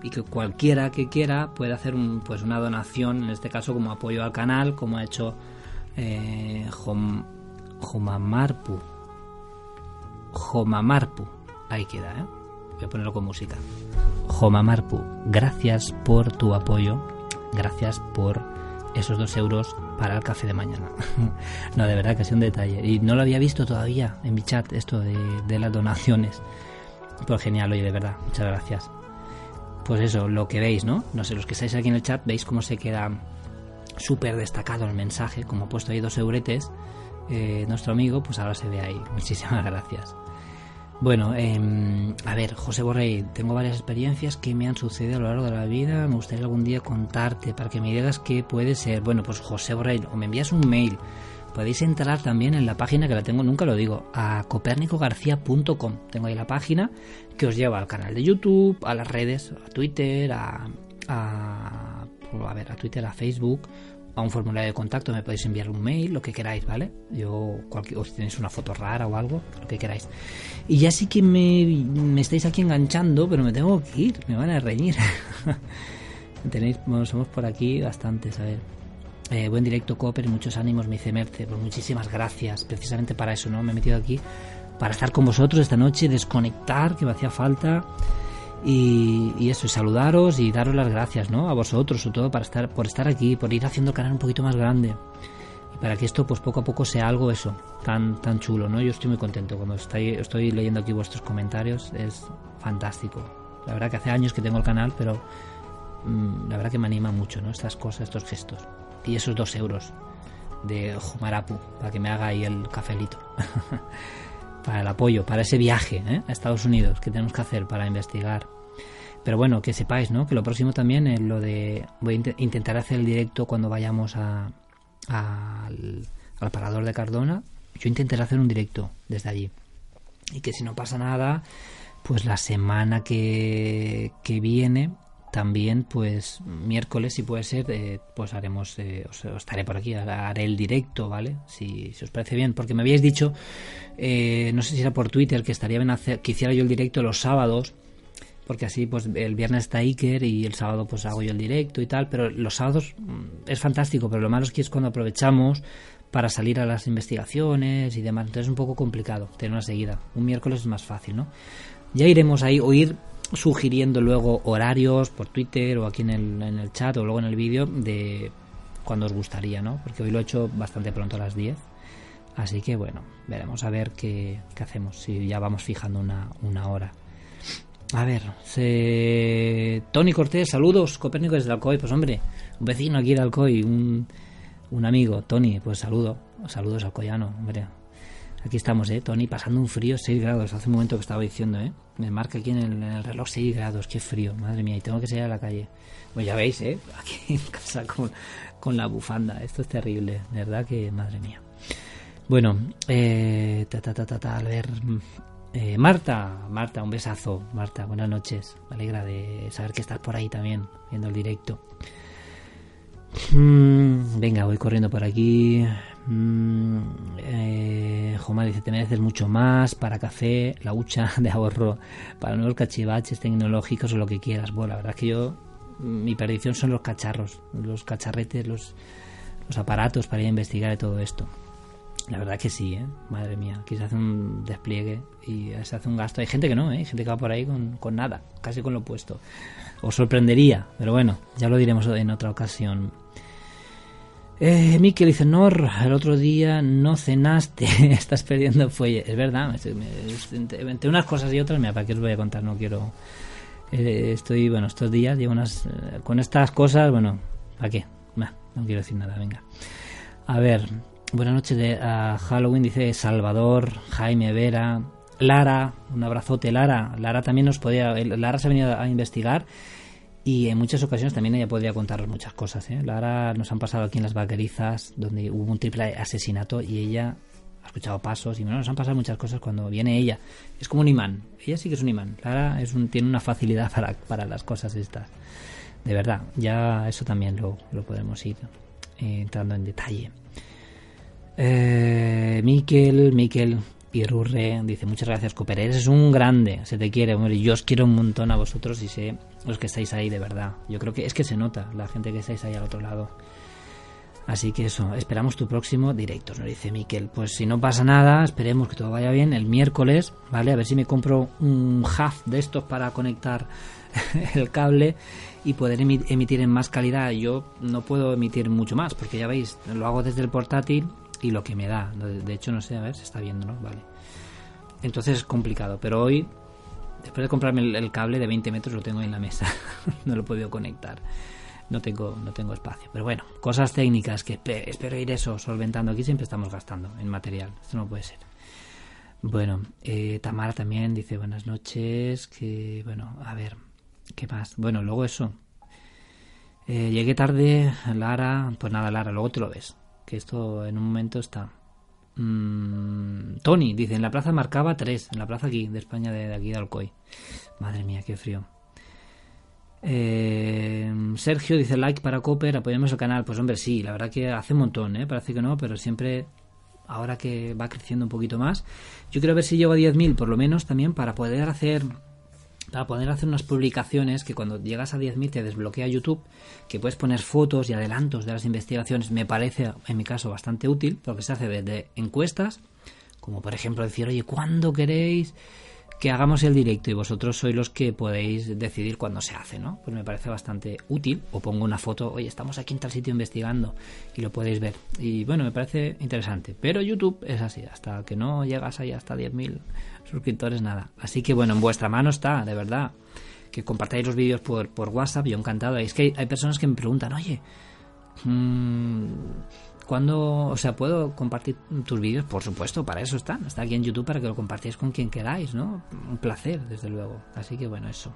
y que cualquiera que quiera puede hacer un, pues una donación, en este caso como apoyo al canal, como ha hecho eh, Jomamarpu. Jomamarpu. Ahí queda, ¿eh? Voy a ponerlo con música. Jomamarpu, gracias por tu apoyo, gracias por esos dos euros para el café de mañana. no, de verdad que es un detalle. Y no lo había visto todavía en mi chat, esto de, de las donaciones. Pues genial, oye, de verdad, muchas gracias pues eso, lo que veis, ¿no? No sé, los que estáis aquí en el chat, veis cómo se queda súper destacado el mensaje, como he puesto ahí dos euretes, eh, nuestro amigo, pues ahora se ve ahí. Muchísimas gracias. Bueno, em, a ver, José Borrell, tengo varias experiencias que me han sucedido a lo largo de la vida. Me gustaría algún día contarte para que me digas qué puede ser. Bueno, pues José Borrell, o me envías un mail podéis entrar también en la página que la tengo, nunca lo digo, a copernicogarcía.com. Tengo ahí la página que os lleva al canal de YouTube, a las redes, a Twitter, a, a, a ver, a Twitter, a Facebook, a un formulario de contacto, me podéis enviar un mail, lo que queráis, ¿vale? Yo, cualquier, os tenéis una foto rara o algo, lo que queráis. Y ya sí que me, me estáis aquí enganchando, pero me tengo que ir, me van a reñir. Tenéis, bueno, somos por aquí bastantes, a ver. Eh, buen directo, Cooper, muchos ánimos, me dice Merce. Pues muchísimas gracias, precisamente para eso, ¿no? Me he metido aquí para estar con vosotros esta noche, desconectar, que me hacía falta. Y, eso, y saludaros y daros las gracias, ¿no? A vosotros, sobre todo, para estar, por estar aquí, por ir haciendo el canal un poquito más grande. Y para que esto, pues poco a poco sea algo eso, tan, tan chulo, ¿no? Yo estoy muy contento cuando estoy, leyendo aquí vuestros comentarios, es fantástico. La verdad que hace años que tengo el canal, pero mm, la verdad que me anima mucho, ¿no? Estas cosas, estos gestos y esos dos euros de Jumarapu para que me haga ahí el cafelito. para el apoyo, para ese viaje ¿eh? a Estados Unidos que tenemos que hacer para investigar. Pero bueno, que sepáis. Que lo próximo también es lo de... Voy a intentar hacer el directo cuando vayamos a, al, al parador de Cardona. Yo intentaré hacer un directo desde allí. Y que si no pasa nada, pues la semana que, que viene también pues miércoles si puede ser eh, pues haremos eh, os, estaré por aquí haré el directo vale si, os parece bien porque me habíais dicho eh, no sé si era por twitter que estaría bien hacer que hiciera yo el directo los sábados porque así pues el viernes está Iker y el sábado pues hago yo el directo y tal pero los sábados mm, es fantástico pero lo malo es que es cuando aprovechamos para salir a las investigaciones y demás. Entonces es un poco complicado tener una seguida. Un miércoles es más fácil no ya iremos ahí oír sugiriendo luego horarios por Twitter o aquí en el, en el chat o luego en el vídeo de cuando os gustaría, ¿no? Porque hoy lo he hecho bastante pronto a las 10. Así que bueno, veremos a ver qué, qué hacemos, si ya vamos fijando una, una hora. a ver, se... Tony Cortés, saludos, Copérnico desde Alcoy. Pues hombre, un vecino aquí de Alcoy, un, un amigo, Tony, pues saludo, saludos alcoyano, hombre. Aquí estamos, ¿eh? Tony, pasando un frío, 6 grados. Hace un momento que estaba diciendo, ¿eh? Me marca aquí en el, reloj 6 grados, qué frío, madre mía, y tengo que salir a la calle. Pues ya veis, ¿eh? Aquí en casa con, con la bufanda. Esto es terrible, verdad que, madre mía. Bueno, eh, ta, ta, ta, ta, ta, a ver. eh, Marta, Marta, un besazo. Marta, buenas noches. Me alegra de saber que estás por ahí también, viendo el directo. Mm, venga, voy corriendo por aquí. Mm, eh, Joma dice, te mereces mucho más para café, la hucha de ahorro, para nuevos cachivaches tecnológicos o lo que quieras. Bueno, la verdad es que yo, mi perdición son los cacharros, los cacharretes, los, los aparatos para ir a investigar y todo esto. La verdad que sí, ¿eh? madre mía. Aquí se hace un despliegue y se hace un gasto. Hay gente que no, ¿eh? hay gente que va por ahí con, con nada, casi con lo opuesto. Os sorprendería, pero bueno, ya lo diremos en otra ocasión. Eh, Miquel dice, Nor, el otro día no cenaste, estás perdiendo fuelle. Es verdad, me- me- entre unas cosas y otras, mira, para qué os voy a contar, no quiero... eh, estoy, bueno, estos días llevo unas... eh, con estas cosas, bueno, ¿para qué? No quiero decir nada, venga. A ver, buenas noches de a Halloween, dice Salvador, Jaime Vera, Lara, un abrazote, Lara. Lara también nos podía... Lara se ha venido a investigar y en muchas ocasiones también ella podría contaros muchas cosas. ¿eh? Lara nos han pasado aquí en las vaquerizas, donde hubo un triple asesinato y ella ha escuchado pasos y bueno, nos han pasado muchas cosas cuando viene ella. Es como un imán. Ella sí que es un imán. Lara es un, tiene una facilidad para, para las cosas estas. De verdad, ya eso también lo, lo podemos ir eh, entrando en detalle. Eh, Miquel, Miquel Irurre dice muchas gracias Cooper, eres un grande, se te quiere, hombre, yo os quiero un montón a vosotros y sé los que estáis ahí de verdad. Yo creo que es que se nota la gente que estáis ahí al otro lado. Así que eso, esperamos tu próximo directo, nos dice Miquel. Pues si no pasa nada, esperemos que todo vaya bien el miércoles, ¿vale? A ver si me compro un hub de estos para conectar el cable y poder emi- emitir en más calidad. Yo no puedo emitir mucho más, porque ya veis, lo hago desde el portátil y lo que me da. De hecho, no sé, a ver, se está viendo, ¿no? Vale. Entonces es complicado, pero hoy, después de comprarme el, cable de 20 metros, lo tengo en la mesa. no lo he podido conectar. No tengo, no tengo espacio. Pero bueno, cosas técnicas que espe- espero ir eso solventando. Aquí siempre estamos gastando en material. Esto no puede ser. Bueno, eh, Tamara también dice buenas noches. Que bueno, a ver, ¿qué más? Bueno, luego eso. Eh, llegué tarde, Lara. Pues nada, Lara, luego te lo ves. Que esto en un momento está. Mm, Tony dice: en la plaza marcaba 3. En la plaza aquí, de España, de, aquí de Alcoy. Madre mía, qué frío. Eh, Sergio dice like para Copper, apoyamos el canal. Pues hombre, sí, la verdad que hace un montón, ¿eh? parece que no, pero siempre, ahora que va creciendo un poquito más, yo quiero ver si llego a 10.000 por lo menos también para poder hacer para poder hacer unas publicaciones que cuando llegas a 10.000 te desbloquea YouTube, que puedes poner fotos y adelantos de las investigaciones, me parece en mi caso bastante útil, porque se hace desde encuestas, como por ejemplo decir, oye, ¿cuándo queréis que hagamos el directo? Y vosotros sois los que podéis decidir cuándo se hace, ¿no? Pues me parece bastante útil. O pongo una foto, oye, estamos aquí en tal sitio investigando y lo podéis ver. Y bueno, me parece interesante. Pero YouTube es así, hasta que no llegas ahí hasta 10.000 suscriptores, nada. Así que bueno, en vuestra mano está, de verdad. Que compartáis los vídeos por, por WhatsApp, yo encantado. Es que hay, personas que me preguntan, oye, mm, ¿Cuándo, o sea, puedo compartir tus vídeos? Por supuesto, para eso están. Está aquí en YouTube para que lo compartáis con quien queráis, ¿no? Un placer, desde luego. Así que bueno, eso.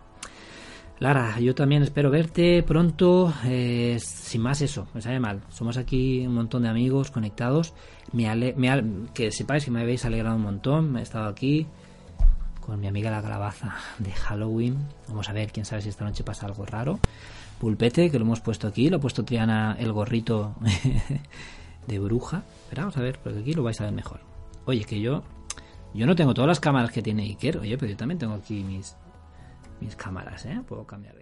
Lara, yo también espero verte pronto. Eh, sin más eso, me sale mal. Somos aquí un montón de amigos conectados. Me ale- me al- que sepáis que me habéis alegrado un montón. He estado aquí con mi amiga la calabaza de Halloween. Vamos a ver, quién sabe si esta noche pasa algo raro. Pulpete, que lo hemos puesto aquí. Lo ha puesto Triana el gorrito de bruja. Pero vamos a ver, porque aquí lo vais a ver mejor. Oye, que yo yo no tengo todas las cámaras que tiene Iker. Oye, pero yo también tengo aquí mis mis cámaras, ¿eh? Puedo cambiar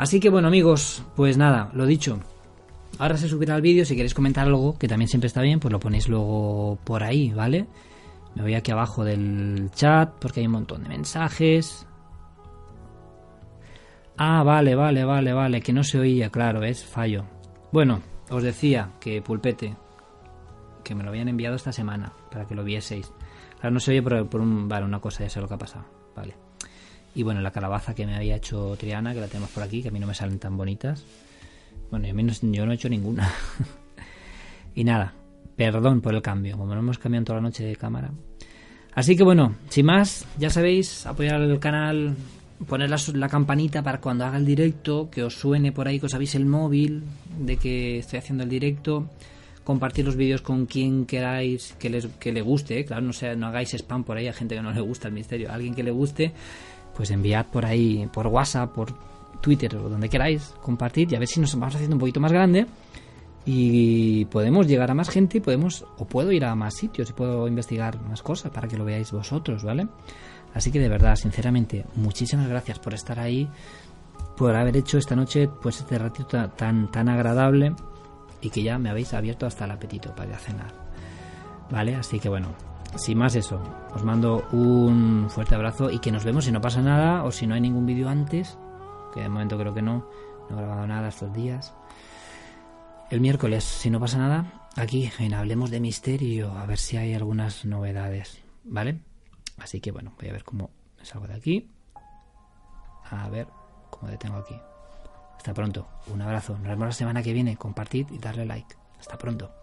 Así que bueno amigos, pues nada, lo dicho. Ahora se subirá el vídeo, si queréis comentar algo, que también siempre está bien, pues lo ponéis luego por ahí, ¿vale? Me voy aquí abajo del chat porque hay un montón de mensajes. Ah, vale, vale, vale, vale, que no se oía, claro, es fallo. Bueno, os decía que Pulpete, que me lo habían enviado esta semana para que lo vieseis. Claro, no se oye por, por un, vale, una cosa, ya sé lo que ha pasado, vale. Y bueno, la calabaza que me había hecho Triana, que la tenemos por aquí, que a mí no me salen tan bonitas. Bueno, yo, yo no he hecho ninguna. y nada, perdón por el cambio, como no hemos cambiado toda la noche de cámara. Así que bueno, sin más, ya sabéis, apoyar el canal, poner la, campanita para cuando haga el directo, que os suene por ahí, que os avise el móvil de que estoy haciendo el directo. Compartir los vídeos con quien queráis que, les, que le guste, ¿eh? claro, no, sea, no hagáis spam por ahí a gente que no le gusta el misterio. A alguien que le guste, pues enviad por ahí, por WhatsApp, por Twitter o donde queráis, compartir y a ver si nos vamos haciendo un poquito más grande y podemos llegar a más gente y podemos o puedo ir a más sitios y puedo investigar más cosas para que lo veáis vosotros, ¿vale? Así que de verdad, sinceramente, muchísimas gracias por estar ahí, por haber hecho esta noche pues este ratito tan tan agradable y que ya me habéis abierto hasta el apetito para ir cenar. ¿Vale? Así que bueno, sin más eso, os mando un fuerte abrazo y que nos vemos si no pasa nada o si no hay ningún vídeo antes, que de momento creo que no, no he grabado nada estos días. El miércoles, si no pasa nada, aquí en Hablemos de Misterio, a ver si hay algunas novedades, ¿vale? Así que bueno, voy a ver cómo me salgo de aquí. A ver cómo detengo aquí. Hasta pronto, un abrazo, nos vemos la semana que viene, compartid y darle like. Hasta pronto.